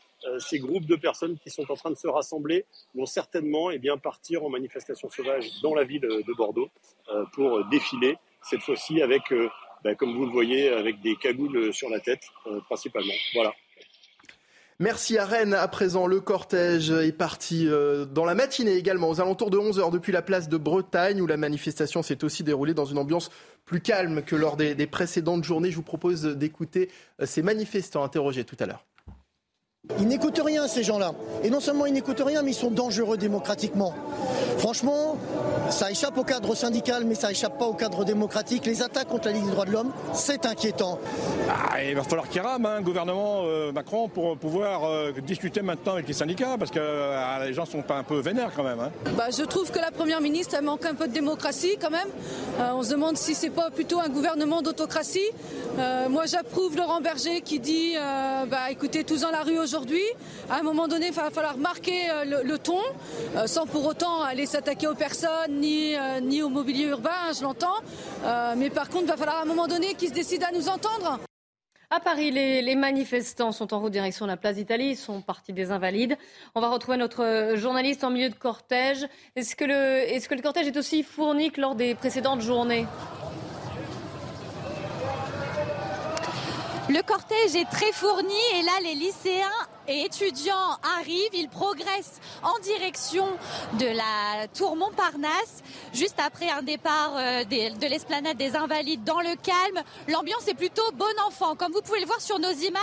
ces groupes de personnes qui sont en train de se rassembler vont certainement eh bien, partir en manifestation sauvage dans la ville de Bordeaux pour défiler, cette fois-ci avec, bah, comme vous le voyez, avec des cagoules sur la tête principalement. Voilà.
Merci à Rennes. À présent, le cortège est parti euh, dans la matinée également, aux alentours de 11h, depuis la place de Bretagne, où la manifestation s'est aussi déroulée dans une ambiance plus calme que lors des, précédentes journées. Je vous propose d'écouter euh, ces manifestants interrogés tout à l'heure.
Ils n'écoutent rien, ces gens-là. Et non seulement ils n'écoutent rien, mais ils sont dangereux démocratiquement. Franchement, ça échappe au cadre syndical, mais ça échappe pas au cadre démocratique. Les attaques contre la Ligue des droits de l'homme, c'est inquiétant.
Ah, il va falloir qu'il rame, hein, gouvernement euh, Macron, pour pouvoir euh, discuter maintenant avec les syndicats, parce que euh, les gens sont pas un peu vénères quand même. Hein.
Bah, je trouve que la Première ministre, elle manque un peu de démocratie quand même. on se demande si c'est pas plutôt un gouvernement d'autocratie. moi, j'approuve Laurent Berger qui dit, bah, écoutez, tous dans la rue aujourd'hui aujourd'hui. À un moment donné, il va falloir marquer euh, le, ton, euh, sans pour autant aller s'attaquer aux personnes ni, euh, ni au mobilier urbain, hein, je l'entends. mais par contre, il va falloir à un moment donné qu'ils se décident à nous entendre.
À Paris, les, manifestants sont en route direction la place d'Italie. Ils sont partis des Invalides. On va retrouver notre journaliste en milieu de cortège. Est-ce que, est -ce que le cortège est aussi fourni que lors des précédentes journées?
Le cortège est très fourni et là les lycéens et étudiants arrivent, ils progressent en direction de la tour Montparnasse, juste après un départ euh, de l'esplanade des Invalides dans le calme. L'ambiance est plutôt bon enfant. Comme vous pouvez le voir sur nos images,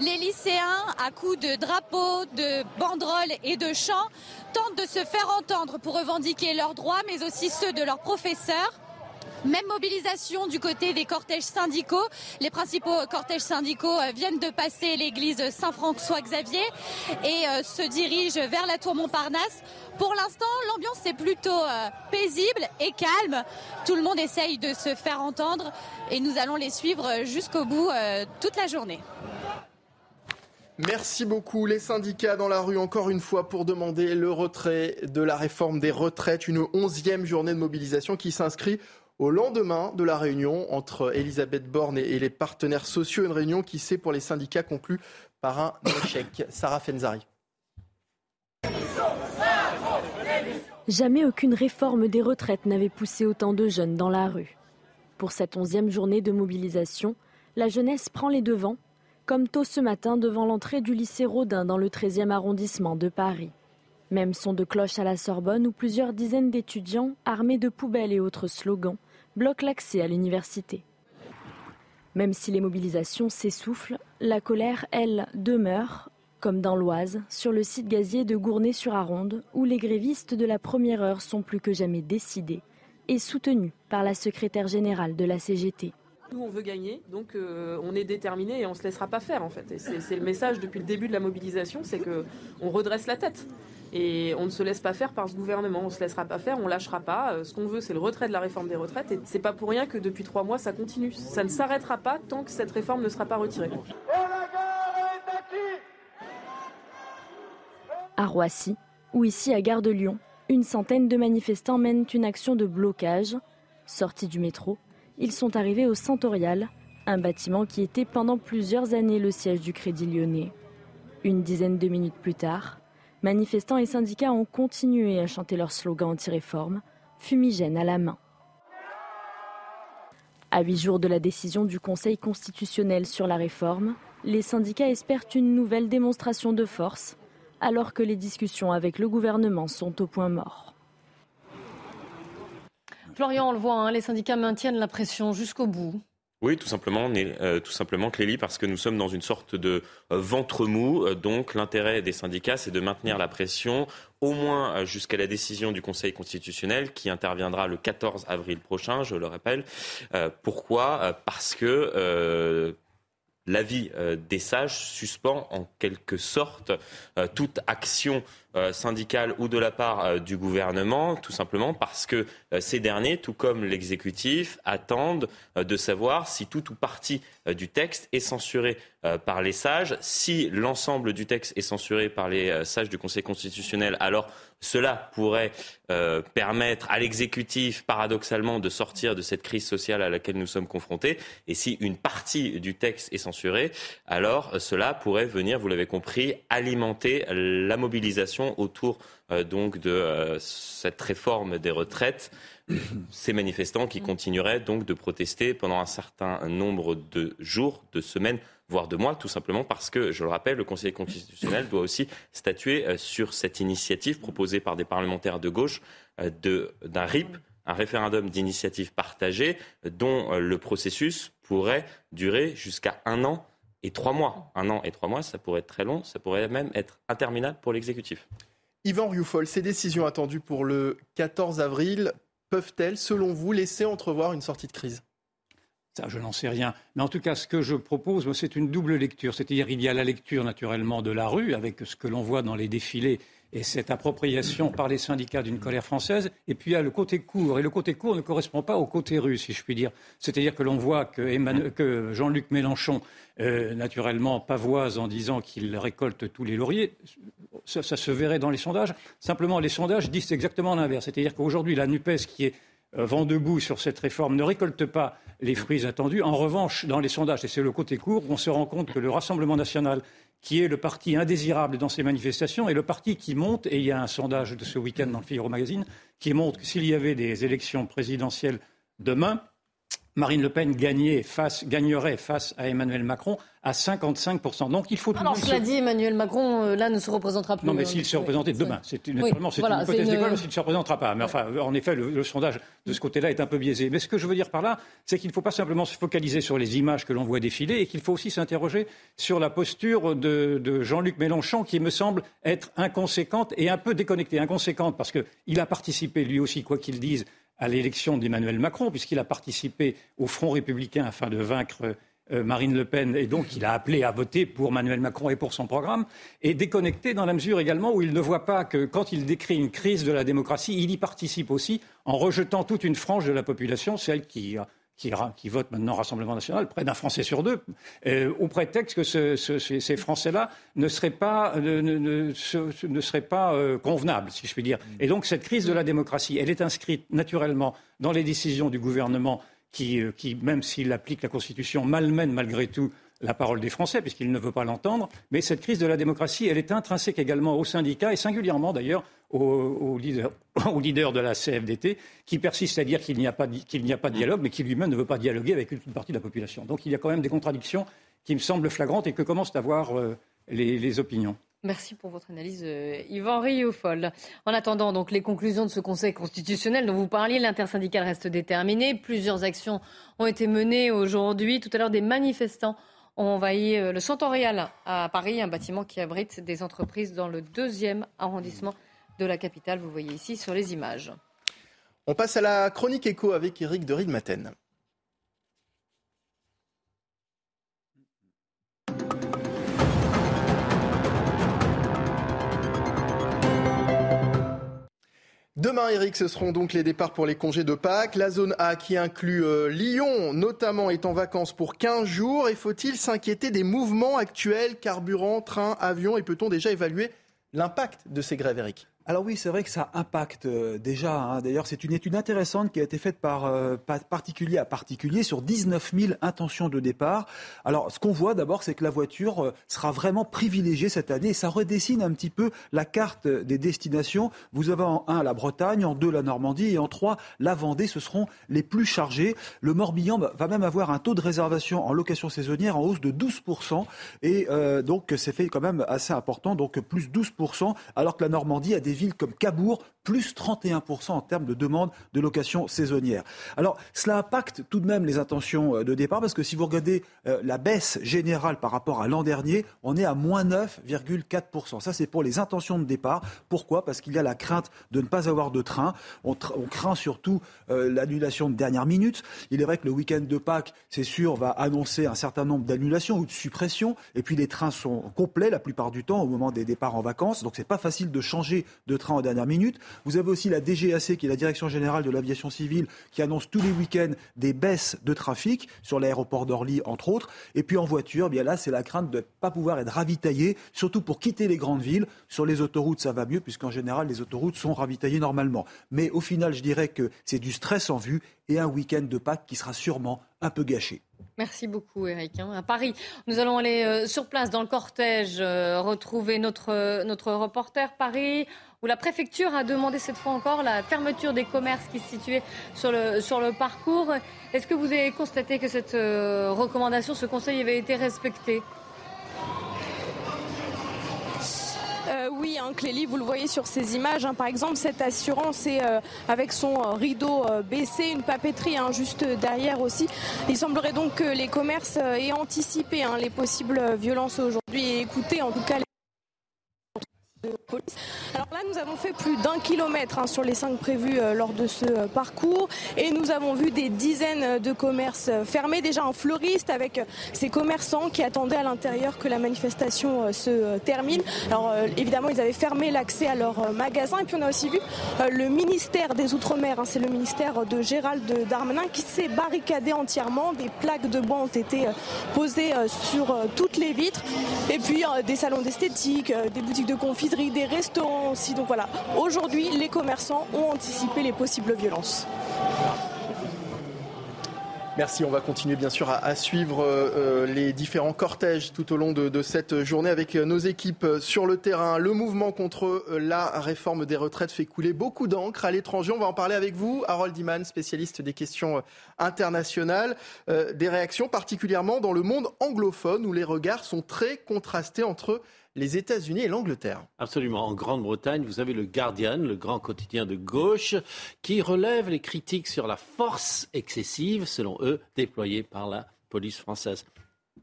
les lycéens, à coups de drapeaux, de banderoles et de chants, tentent de se faire entendre pour revendiquer leurs droits, mais aussi ceux de leurs professeurs. Même mobilisation du côté des cortèges syndicaux. Les principaux cortèges syndicaux euh, viennent de passer l'église Saint-François-Xavier et euh, se dirigent vers la tour Montparnasse. Pour l'instant, l'ambiance est plutôt euh, paisible et calme. Tout le monde essaye de se faire entendre et nous allons les suivre jusqu'au bout toute la journée.
Merci beaucoup. Les syndicats dans la rue encore une fois pour demander le retrait de la réforme des retraites. Une onzième journée de mobilisation qui s'inscrit au lendemain de la réunion entre Elisabeth Borne et les partenaires sociaux, une réunion qui s'est pour les syndicats conclue par un échec. Sarah Fenzari.
Jamais aucune réforme des retraites n'avait poussé autant de jeunes dans la rue. Pour cette onzième journée de mobilisation, la jeunesse prend les devants, comme tôt ce matin devant l'entrée du lycée Rodin dans le 13e arrondissement de Paris. Même son de cloche à la Sorbonne où plusieurs dizaines d'étudiants, armés de poubelles et autres slogans, bloque l'accès à l'université. Même si les mobilisations s'essoufflent, la colère, elle, demeure, comme dans l'Oise, sur le site gazier de Gournay-sur-Aronde, où les grévistes de la première heure sont plus que jamais décidés et soutenus par la secrétaire générale de la CGT.
Nous, on veut gagner, donc euh, on est déterminé et on ne se laissera pas faire en fait. c'est le message depuis le début de la mobilisation, c'est qu'on redresse la tête. Et on ne se laisse pas faire par ce gouvernement. On ne se laissera pas faire, on ne lâchera pas. Euh, ce qu'on veut, c'est le retrait de la réforme des retraites. Et c'est pas pour rien que depuis trois mois, ça continue. Ça ne s'arrêtera pas tant que cette réforme ne sera pas retirée.
À Roissy, ou ici à Gare de Lyon, une centaine de manifestants mènent une action de blocage. Sortis du métro, ils sont arrivés au Centorial, un bâtiment qui était pendant plusieurs années le siège du Crédit lyonnais. Une dizaine de minutes plus tard, manifestants et syndicats ont continué à chanter leur slogan anti-réforme, fumigène à la main. À huit jours de la décision du Conseil constitutionnel sur la réforme, les syndicats espèrent une nouvelle démonstration de force, alors que les discussions avec le gouvernement sont au point mort.
Florian, on le voit, hein, les syndicats maintiennent la pression jusqu'au bout.
Oui, tout simplement, euh, tout simplement, Clélie, parce que nous sommes dans une sorte de euh, ventre mou. Euh, donc, l'intérêt des syndicats, c'est de maintenir la pression, au moins jusqu'à la décision du Conseil constitutionnel, qui interviendra le 14 avril prochain, je le rappelle. pourquoi? Parce que l'avis des sages suspend en quelque sorte toute action syndicale ou de la part euh, du gouvernement, tout simplement parce que euh, ces derniers, tout comme l'exécutif, attendent de savoir si tout ou partie du texte est censuré par les sages. Si l'ensemble du texte est censuré par les sages du Conseil constitutionnel, alors cela pourrait permettre à l'exécutif, paradoxalement, de sortir de cette crise sociale à laquelle nous sommes confrontés. Et si une partie du texte est censurée, alors cela pourrait venir, vous l'avez compris, alimenter la mobilisation autour euh, donc de euh, cette réforme des retraites. Ces manifestants qui continueraient donc de protester pendant un certain nombre de jours, de semaines, voire de mois, tout simplement parce que, je le rappelle, le Conseil constitutionnel doit aussi statuer euh, sur cette initiative proposée par des parlementaires de gauche d'un RIP, un référendum d'initiative partagée, dont le processus pourrait durer jusqu'à un an et trois mois. Un an et trois mois, ça pourrait être très long, ça pourrait même être interminable pour l'exécutif.
Yvan Rioufol, ces décisions attendues pour le 14 avril peuvent-elles, selon vous, laisser entrevoir une sortie de crise?
Ça, je n'en sais rien. Mais en tout cas, ce que je propose, c'est une double lecture. C'est-à-dire, il y a la lecture naturellement de la rue, avec ce que l'on voit dans les défilés et cette appropriation par les syndicats d'une colère française. Et puis il y a le côté court. Et le côté court ne correspond pas au côté rue, si je puis dire. C'est-à-dire que l'on voit que, Jean-Luc Mélenchon, euh, naturellement, pavoise en disant qu'il récolte tous les lauriers. Ça, ça, se verrait dans les sondages. Simplement, les sondages disent exactement l'inverse. C'est-à-dire qu'aujourd'hui, la NUPES, qui est euh, vent debout sur cette réforme, ne récolte pas les fruits attendus. En revanche, dans les sondages, et c'est le côté court, on se rend compte que le Rassemblement national qui est le parti indésirable dans ces manifestations et le parti qui monte, et il y a un sondage de ce week-end dans le Figaro Magazine, qui montre que s'il y avait des élections présidentielles demain, Marine Le Pen gagnerait face à Emmanuel Macron à 55%. Donc il faut
tout Alors, cela dit, Emmanuel Macron, euh, là, ne se représentera plus.
Non, mais s'il se représentait demain, c'est une, hypothèse d'école, s'il ne se représentera pas. Mais enfin, en effet, le, sondage de ce côté-là est un peu biaisé. Mais ce que je veux dire par là, c'est qu'il ne faut pas simplement se focaliser sur les images que l'on voit défiler et qu'il faut aussi s'interroger sur la posture de, de Jean-Luc Mélenchon, qui me semble être inconséquente et un peu déconnectée. Inconséquente parce qu'il a participé, lui aussi, quoi qu'il dise, à l'élection d'Emmanuel Macron, puisqu'il a participé au Front républicain afin de vaincre euh, Marine Le Pen, et donc il a appelé à voter pour Emmanuel Macron et pour son programme, et déconnecté dans la mesure également où il ne voit pas que quand il décrit une crise de la démocratie, il y participe aussi en rejetant toute une frange de la population, celle qui qui, vote maintenant Rassemblement national, près d'un Français sur deux, euh, au prétexte que ces Français-là ne seraient pas, ne, euh, convenables, si je puis dire. Et donc cette crise de la démocratie, elle est inscrite naturellement dans les décisions du gouvernement euh, qui, même s'il applique la Constitution, malmène malgré tout la parole des Français, puisqu'il ne veut pas l'entendre. Mais cette crise de la démocratie, elle est intrinsèque également aux syndicats et singulièrement d'ailleurs aux, leaders, de la CFDT, qui persiste à dire qu'il n'y a, pas, de dialogue, mais qui lui-même ne veut pas dialoguer avec une partie de la population. Donc il y a quand même des contradictions qui me semblent flagrantes et que commencent à voir euh, les opinions?
Merci pour votre analyse, euh, Yvan Rioufol. En attendant donc les conclusions de ce Conseil constitutionnel dont vous parliez, l'intersyndicale reste déterminée. Plusieurs actions ont été menées aujourd'hui. Tout à l'heure, des manifestants ont envahi euh, le Centorial à Paris, un bâtiment qui abrite des entreprises dans le deuxième arrondissement de la capitale. Vous voyez ici sur les images.
On passe à la chronique écho avec Eric de Riedmaten. Demain, Eric, ce seront donc les départs pour les congés de Pâques. La zone A, qui inclut euh, Lyon, notamment, est en vacances pour 15 jours. Et faut-il s'inquiéter des mouvements actuels, carburant, train, avion Et peut-on déjà évaluer l'impact de ces grèves, Eric
alors oui, c'est vrai que ça impacte euh, déjà. Hein. D'ailleurs, c'est une étude intéressante qui a été faite par euh, particulier à particulier sur 19 000 intentions de départ. Alors, ce qu'on voit d'abord, c'est que la voiture euh, sera vraiment privilégiée cette année. Et ça redessine un petit peu la carte des destinations. Vous avez en un la Bretagne, en deux la Normandie et en trois la Vendée. Ce seront les plus chargés. Le Morbihan va même avoir un taux de réservation en location saisonnière en hausse de 12% et donc c'est fait quand même assez important. Donc plus 12% alors que la Normandie a des villes comme Cabourg, plus 31% en termes de demande de location saisonnière. Alors, cela impacte tout de même les intentions euh, de départ, parce que si vous regardez euh, la baisse générale par rapport à l'an dernier, on est à moins 9,4%. Ça, c'est pour les intentions de départ. Pourquoi? Parce qu'il y a la crainte de ne pas avoir de train. On, craint surtout euh, l'annulation de dernière minute. Il est vrai que le week-end de Pâques, c'est sûr, va annoncer un certain nombre d'annulations ou de suppressions. Et puis, les trains sont complets la plupart du temps au moment des départs en vacances. Donc, c'est pas facile de changer de train en dernière minute. Vous avez aussi la DGAC, qui est la Direction générale de l'aviation civile, qui annonce tous les week-ends des baisses de trafic sur l'aéroport d'Orly, entre autres. Et puis en voiture, eh bien là, c'est la crainte de ne pas pouvoir être ravitaillé, surtout pour quitter les grandes villes. Sur les autoroutes, ça va mieux, puisqu'en général, les autoroutes sont ravitaillées normalement. Mais au final, je dirais que c'est du stress en vue et un week-end de Pâques qui sera sûrement un peu gâché.
Merci beaucoup, Eric. Hein. À Paris, nous allons aller euh, sur place dans le cortège euh, retrouver notre, notre reporter Paris, où la préfecture a demandé cette fois encore la fermeture des commerces qui se situaient sur le, sur le parcours. Est-ce que vous avez constaté que cette euh, recommandation, ce conseil avait été respecté?
Euh, oui, hein, Clélie, vous le voyez sur ces images. Hein. par exemple, cette assurance est euh, avec son euh, rideau baissé, une papeterie hein, juste derrière aussi. Il semblerait donc que les commerces aient anticipé les possibles violences aujourd'hui et écouté en tout cas les alors là, nous avons fait plus d'un kilomètre hein, sur les cinq prévus euh, lors de ce euh, parcours. Et nous avons vu des dizaines de commerces euh, fermés, déjà en fleuriste avec ces commerçants qui attendaient à l'intérieur que la manifestation se termine. Alors évidemment, ils avaient fermé l'accès à leurs magasins et puis on a aussi vu le ministère des Outre-mer, hein, c'est le ministère de Gérald Darmanin qui s'est barricadé entièrement. Des plaques de bois ont été posées sur toutes les vitres. Et puis des salons d'esthétique, des boutiques de confiserie des restaurants aussi. Donc voilà, aujourd'hui, les commerçants ont anticipé les possibles violences.
Merci, on va continuer bien sûr à, suivre euh, euh, les différents cortèges tout au long de, cette journée avec euh, nos équipes sur le terrain. Le mouvement contre la réforme des retraites fait couler beaucoup d'encre à l'étranger. On va en parler avec vous, Harold Iman, spécialiste des questions internationales. des réactions particulièrement dans le monde anglophone où les regards sont très contrastés entre les États-Unis et l'Angleterre.
Absolument. En Grande-Bretagne, vous avez le Guardian, le grand quotidien de gauche, qui relève les critiques sur la force excessive, selon eux, déployée par la police française.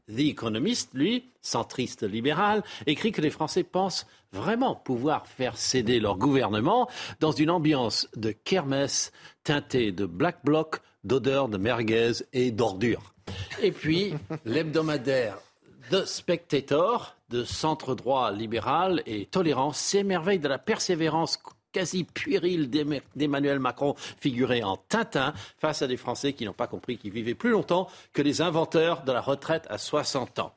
The Economist, lui, centriste libéral, écrit que les Français pensent vraiment pouvoir faire céder leur gouvernement dans une ambiance de kermesse teintée de black bloc, d'odeurs de merguez et d'ordures. Et puis, l'hebdomadaire The Spectator, de centre droit libéral et tolérant, s'émerveille de la persévérance quasi puérile d'Emmanuel Macron, figuré en Tintin, face à des Français qui n'ont pas compris qu'ils vivaient plus longtemps que les inventeurs de la retraite à 60 ans.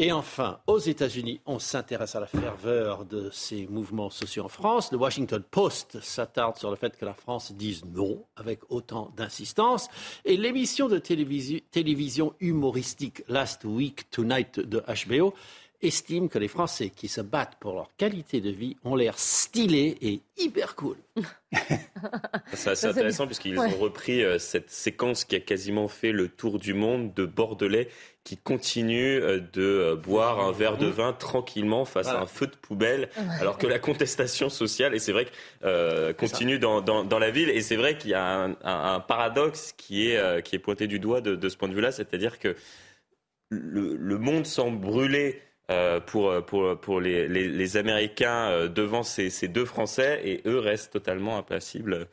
Et enfin, aux États-Unis, on s'intéresse à la ferveur de ces mouvements sociaux en France. Le Washington Post s'attarde sur le fait que la France dise non avec autant d'insistance. Et l'émission de télévision humoristique Last Week Tonight de HBO estime que les Français qui se battent pour leur qualité de vie ont l'air stylés et hyper cool.
C'est assez intéressant puisqu'ils ont repris euh, cette séquence qui a quasiment fait le tour du monde de Bordelais qui continuent euh, de euh, boire un verre de vin tranquillement face à un feu de poubelle, alors que la contestation sociale, et c'est vrai que continue dans, la ville, et c'est vrai qu'il y a un, paradoxe qui est, qui est pointé du doigt de, ce point de vue-là, c'est-à-dire que le, le monde semble brûler euh, pour, pour, pour les, les, Américains euh, devant ces, ces, deux Français et eux restent totalement impassibles euh,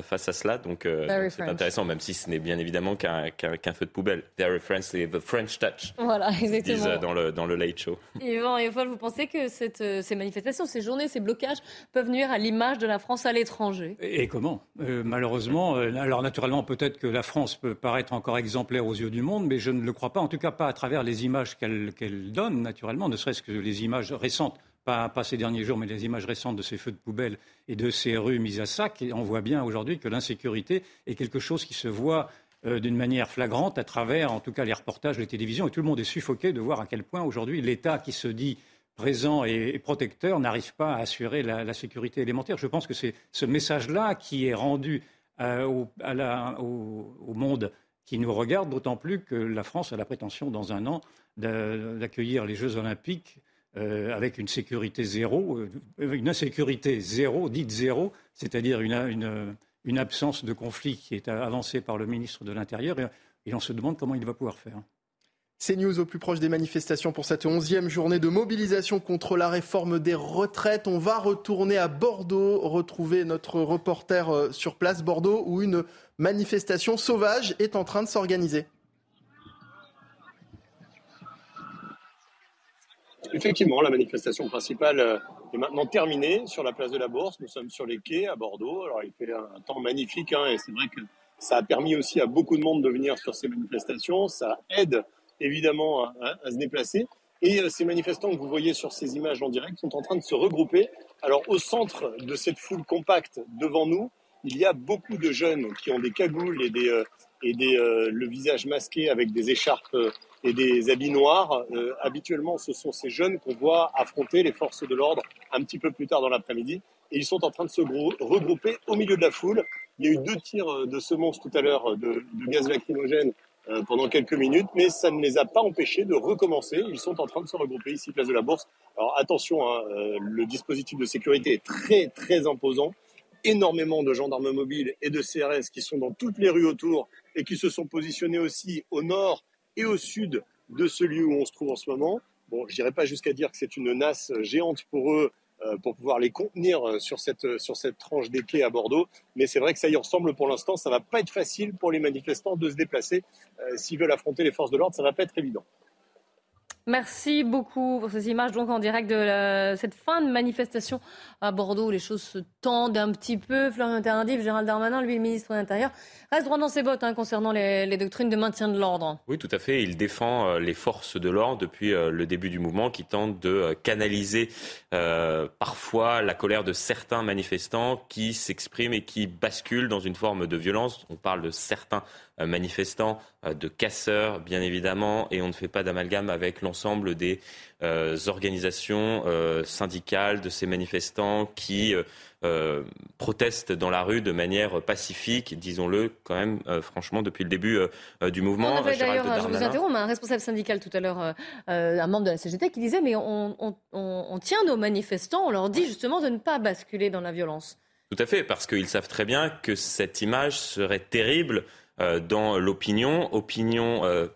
face à cela. Donc euh, c'est intéressant, même si ce n'est bien évidemment qu'un feu de poubelle. Very French, c'est the French touch.
Voilà, exactement.
Disent dans le, dans le Late Show.
Yvan et vous pensez que cette, euh, ces manifestations, ces journées, ces blocages peuvent nuire à l'image de la France à l'étranger?
Et, comment? Malheureusement, alors naturellement, peut-être que la France peut paraître encore exemplaire aux yeux du monde, mais je ne le crois pas, en tout cas pas à travers les images qu'elle donne, naturellement, ne serait-ce que les images récentes pas, ces derniers jours, mais les images récentes de ces feux de poubelle et de ces rues mises à sac, on voit bien aujourd'hui que l'insécurité est quelque chose qui se voit euh, d'une manière flagrante à travers, en tout cas, les reportages, les télévisions, et tout le monde est suffoqué de voir à quel point aujourd'hui l'État qui se dit présent et protecteur n'arrive pas à assurer la, sécurité élémentaire. Je pense que c'est ce message-là qui est rendu euh, au, monde qui nous regarde, d'autant plus que la France a la prétention, dans un an, d'accueillir les Jeux olympiques euh, avec une sécurité zéro, euh, une insécurité zéro, dite zéro, c'est-à-dire une, absence de conflit qui est avancée par le ministre de l'Intérieur, et, on se demande comment il va pouvoir faire.
C'est News au plus proche des manifestations pour cette onzième journée de mobilisation contre la réforme des retraites. On va retourner à Bordeaux, retrouver notre reporter euh, sur place, Bordeaux, où une manifestation sauvage est en train de s'organiser.
Effectivement, la manifestation principale euh, est maintenant terminée sur la place de la Bourse. Nous sommes sur les quais à Bordeaux. Alors, il fait un temps magnifique hein, et c'est vrai que ça a permis aussi à beaucoup de monde de venir sur ces manifestations. Ça aide évidemment à, se déplacer. Et euh, ces manifestants que vous voyez sur ces images en direct sont en train de se regrouper. Alors, au centre de cette foule compacte devant nous, il y a beaucoup de jeunes qui ont des cagoules et, des, euh, et des, le visage masqué avec des écharpes et des habits noirs. habituellement, ce sont ces jeunes qu'on voit affronter les forces de l'ordre un petit peu plus tard dans l'après-midi. Et ils sont en train de se regrouper au milieu de la foule. Il y a eu deux tirs de semonce tout à l'heure de, de gaz lacrymogène euh, pendant quelques minutes, mais ça ne les a pas empêchés de recommencer. Ils sont en train de se regrouper ici, place de la Bourse. Alors attention, hein, euh, le dispositif de sécurité est très très imposant. Énormément de gendarmes mobiles et de CRS qui sont dans toutes les rues autour et qui se sont positionnés aussi au nord et au sud de ce lieu où on se trouve en ce moment. Bon, je n'irai pas jusqu'à dire que c'est une nasse géante pour eux euh, pour pouvoir les contenir euh, sur cette, euh, sur cette tranche des quais à Bordeaux. Mais c'est vrai que ça y ressemble pour l'instant. Ça ne va pas être facile pour les manifestants de se déplacer. S'ils veulent affronter les forces de l'ordre, ça ne va pas être évident.
Merci beaucoup pour ces images donc en direct de cette fin de manifestation à Bordeaux où les choses se tendent un petit peu. Florian Tardif, Gérald Darmanin, lui le ministre de l'Intérieur, reste droit dans ses bottes hein, concernant les, doctrines de maintien de l'ordre.
Oui, tout à fait. Il défend euh, les forces de l'ordre depuis euh, le début du mouvement qui tente de euh, canaliser parfois la colère de certains manifestants qui s'expriment et qui basculent dans une forme de violence. On parle de certains manifestants, euh, de casseurs, bien évidemment, et on ne fait pas d'amalgame avec l'ensemble des euh, organisations syndicales de ces manifestants qui protestent dans la rue de manière pacifique, disons-le quand même, franchement, depuis le début du mouvement.
On avait d'ailleurs, je vous interromps, un responsable syndical tout à l'heure, un membre de la CGT, qui disait mais on, on tient nos manifestants, on leur dit justement de ne pas basculer dans la violence.
Tout à fait, parce qu'ils savent très bien que cette image serait terrible euh, dans l'opinion, opinion euh,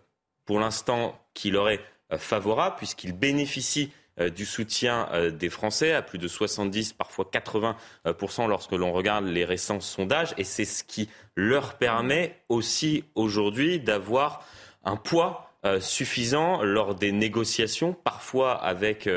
pour l'instant qui leur est euh, favorable puisqu'ils bénéficient du soutien des Français à plus de 70, parfois 80% lorsque l'on regarde les récents sondages. Et c'est ce qui leur permet aussi aujourd'hui d'avoir un poids suffisant lors des négociations, parfois avec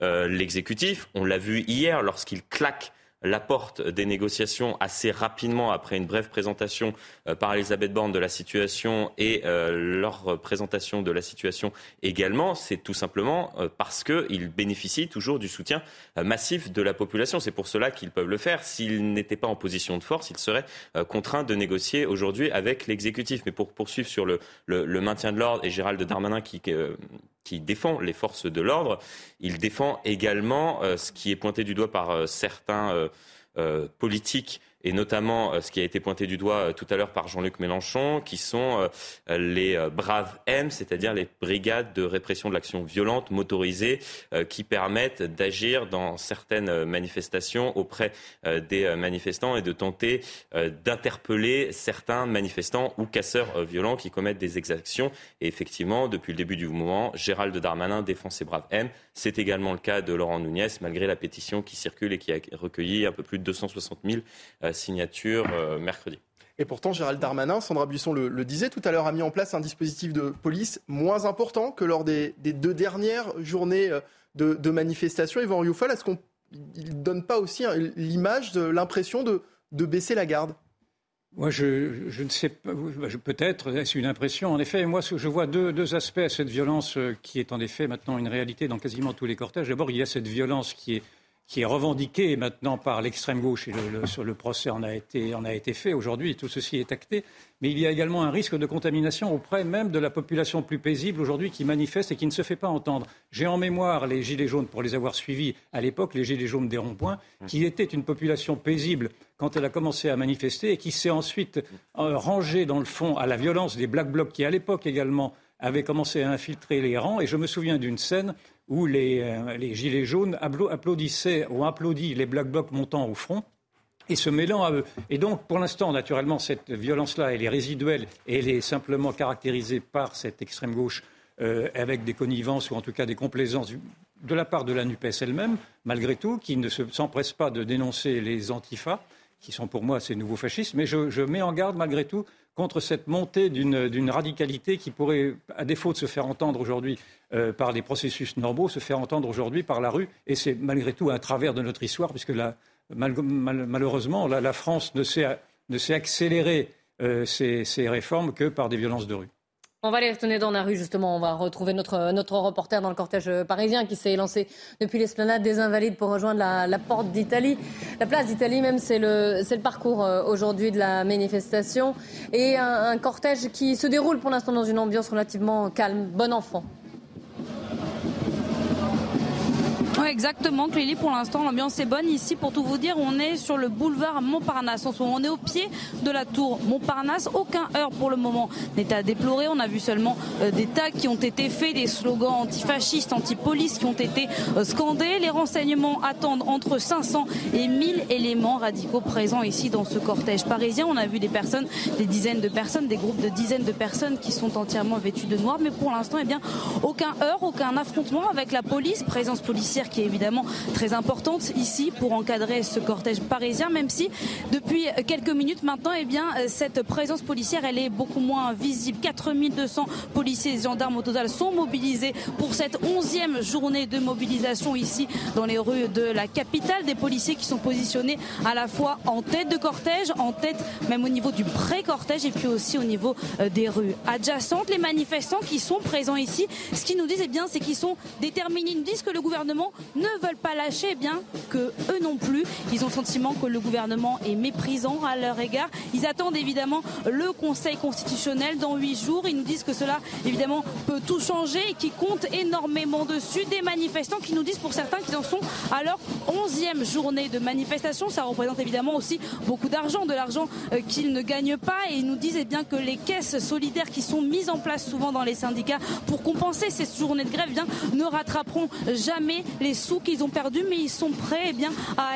l'exécutif. On l'a vu hier lorsqu'il claque la porte des négociations assez rapidement après une brève présentation euh, par Elisabeth Borne de la situation et euh, leur présentation de la situation également, c'est tout simplement euh, parce qu'ils bénéficient toujours du soutien massif de la population. C'est pour cela qu'ils peuvent le faire. S'ils n'étaient pas en position de force, ils seraient contraints de négocier aujourd'hui avec l'exécutif. Mais pour poursuivre sur le, le maintien de l'ordre et Gérald Darmanin qui qui défend les forces de l'ordre, il défend également euh, ce qui est pointé du doigt par euh, certains euh, politiques et notamment euh, ce qui a été pointé du doigt euh, tout à l'heure par Jean-Luc Mélenchon, qui sont euh, les braves M, c'est-à-dire les brigades de répression de l'action violente motorisées, qui permettent d'agir dans certaines manifestations auprès des manifestants et de tenter d'interpeller certains manifestants ou casseurs violents qui commettent des exactions. Et effectivement, depuis le début du mouvement, Gérald Darmanin défend ces braves M. C'est également le cas de Laurent Nunez, malgré la pétition qui circule et qui a recueilli un peu plus de 260 000 signature euh, mercredi.
Et pourtant, Gérald Darmanin, Sandra Buisson le, disait tout à l'heure, a mis en place un dispositif de police moins important que lors des, deux dernières journées euh, de, manifestation. Yvan Rioufal, est-ce qu'on ne donne pas aussi l'image, de l'impression de, baisser la garde?
Moi, je, ne sais pas, peut-être, est-ce une impression? En effet, moi, je vois deux, deux, aspects à cette violence euh, qui est en effet maintenant une réalité dans quasiment tous les cortèges. D'abord, il y a cette violence qui est qui est revendiqué maintenant par l'extrême gauche, et le, sur le procès en a été, en a été fait aujourd'hui, tout ceci est acté, mais il y a également un risque de contamination auprès même de la population plus paisible aujourd'hui qui manifeste et qui ne se fait pas entendre. J'ai en mémoire les Gilets jaunes, pour les avoir suivis à l'époque, les Gilets jaunes des ronds-points, qui étaient une population paisible quand elle a commencé à manifester et qui s'est ensuite euh, rangée dans le fond à la violence des Black Blocs qui, à l'époque également, avaient commencé à infiltrer les rangs. Et je me souviens d'une scène où euh, les, Gilets jaunes applaudissaient ou applaudi les Black Blocs montant au front et se mêlant à eux. Et donc, pour l'instant, naturellement, cette violence-là, elle est résiduelle et elle est simplement caractérisée par cette extrême gauche euh, avec des connivences ou en tout cas des complaisances de la part de la NUPES elle-même, malgré tout, qui ne s'empresse pas de dénoncer les antifas, qui sont pour moi ces nouveaux fascistes. Mais je mets en garde, malgré tout, contre cette montée d'une radicalité qui pourrait, à défaut de se faire entendre aujourd'hui euh, par des processus normaux, se faire entendre aujourd'hui par la rue. Et c'est malgré tout un travers de notre histoire, puisque malheureusement, la, France ne sait, accélérer euh, ces, réformes que par des violences de rue.
On va aller retourner dans la rue, justement. On va retrouver notre, notre reporter dans le cortège parisien qui s'est lancé depuis l'esplanade des Invalides pour rejoindre la, porte d'Italie. La place d'Italie, même, c'est le, le parcours euh, aujourd'hui de la manifestation. Et un cortège qui se déroule pour l'instant dans une ambiance relativement calme. Bon enfant.
Exactement, Clélie. Pour l'instant, l'ambiance est bonne. Ici, pour tout vous dire, on est sur le boulevard Montparnasse. En ce moment, on est au pied de la tour Montparnasse. Aucun heure pour le moment n'est à déplorer. On a vu seulement euh, des tags qui ont été faits, des slogans antifascistes, anti-police qui ont été euh, scandés. Les renseignements attendent entre 500 et 1000 éléments radicaux présents ici dans ce cortège parisien. On a vu des personnes, des dizaines de personnes, des groupes de dizaines de personnes qui sont entièrement vêtues de noir. Mais pour l'instant, eh bien, aucun heure, aucun affrontement avec la police, présence policière qui est évidemment très importante ici pour encadrer ce cortège parisien, même si depuis quelques minutes maintenant, eh bien, cette présence policière, elle est beaucoup moins visible. 4200 policiers et gendarmes au total sont mobilisés pour cette onzième journée de mobilisation ici dans les rues de la capitale. Des policiers qui sont positionnés à la fois en tête de cortège, en tête même au niveau du pré-cortège et puis aussi au niveau euh, des rues adjacentes. Les manifestants qui sont présents ici, ce qu'ils nous disent, eh bien, c'est qu'ils sont déterminés. Ils nous disent que le gouvernement ne veulent pas lâcher, eh bien que eux non plus, ils ont le sentiment que le gouvernement est méprisant à leur égard. Ils attendent évidemment le Conseil constitutionnel dans huit jours. Ils nous disent que cela évidemment peut tout changer et qui compte énormément dessus. Des manifestants qui nous disent pour certains qu'ils en sont à leur onzième journée de manifestation. Ça représente évidemment aussi beaucoup d'argent, de l'argent euh, qu'ils ne gagnent pas. Et ils nous disent eh bien que les caisses solidaires qui sont mises en place souvent dans les syndicats pour compenser ces journées de grève eh bien, ne rattraperont jamais les sous qu'ils ont perdu, mais ils sont prêts eh bien, à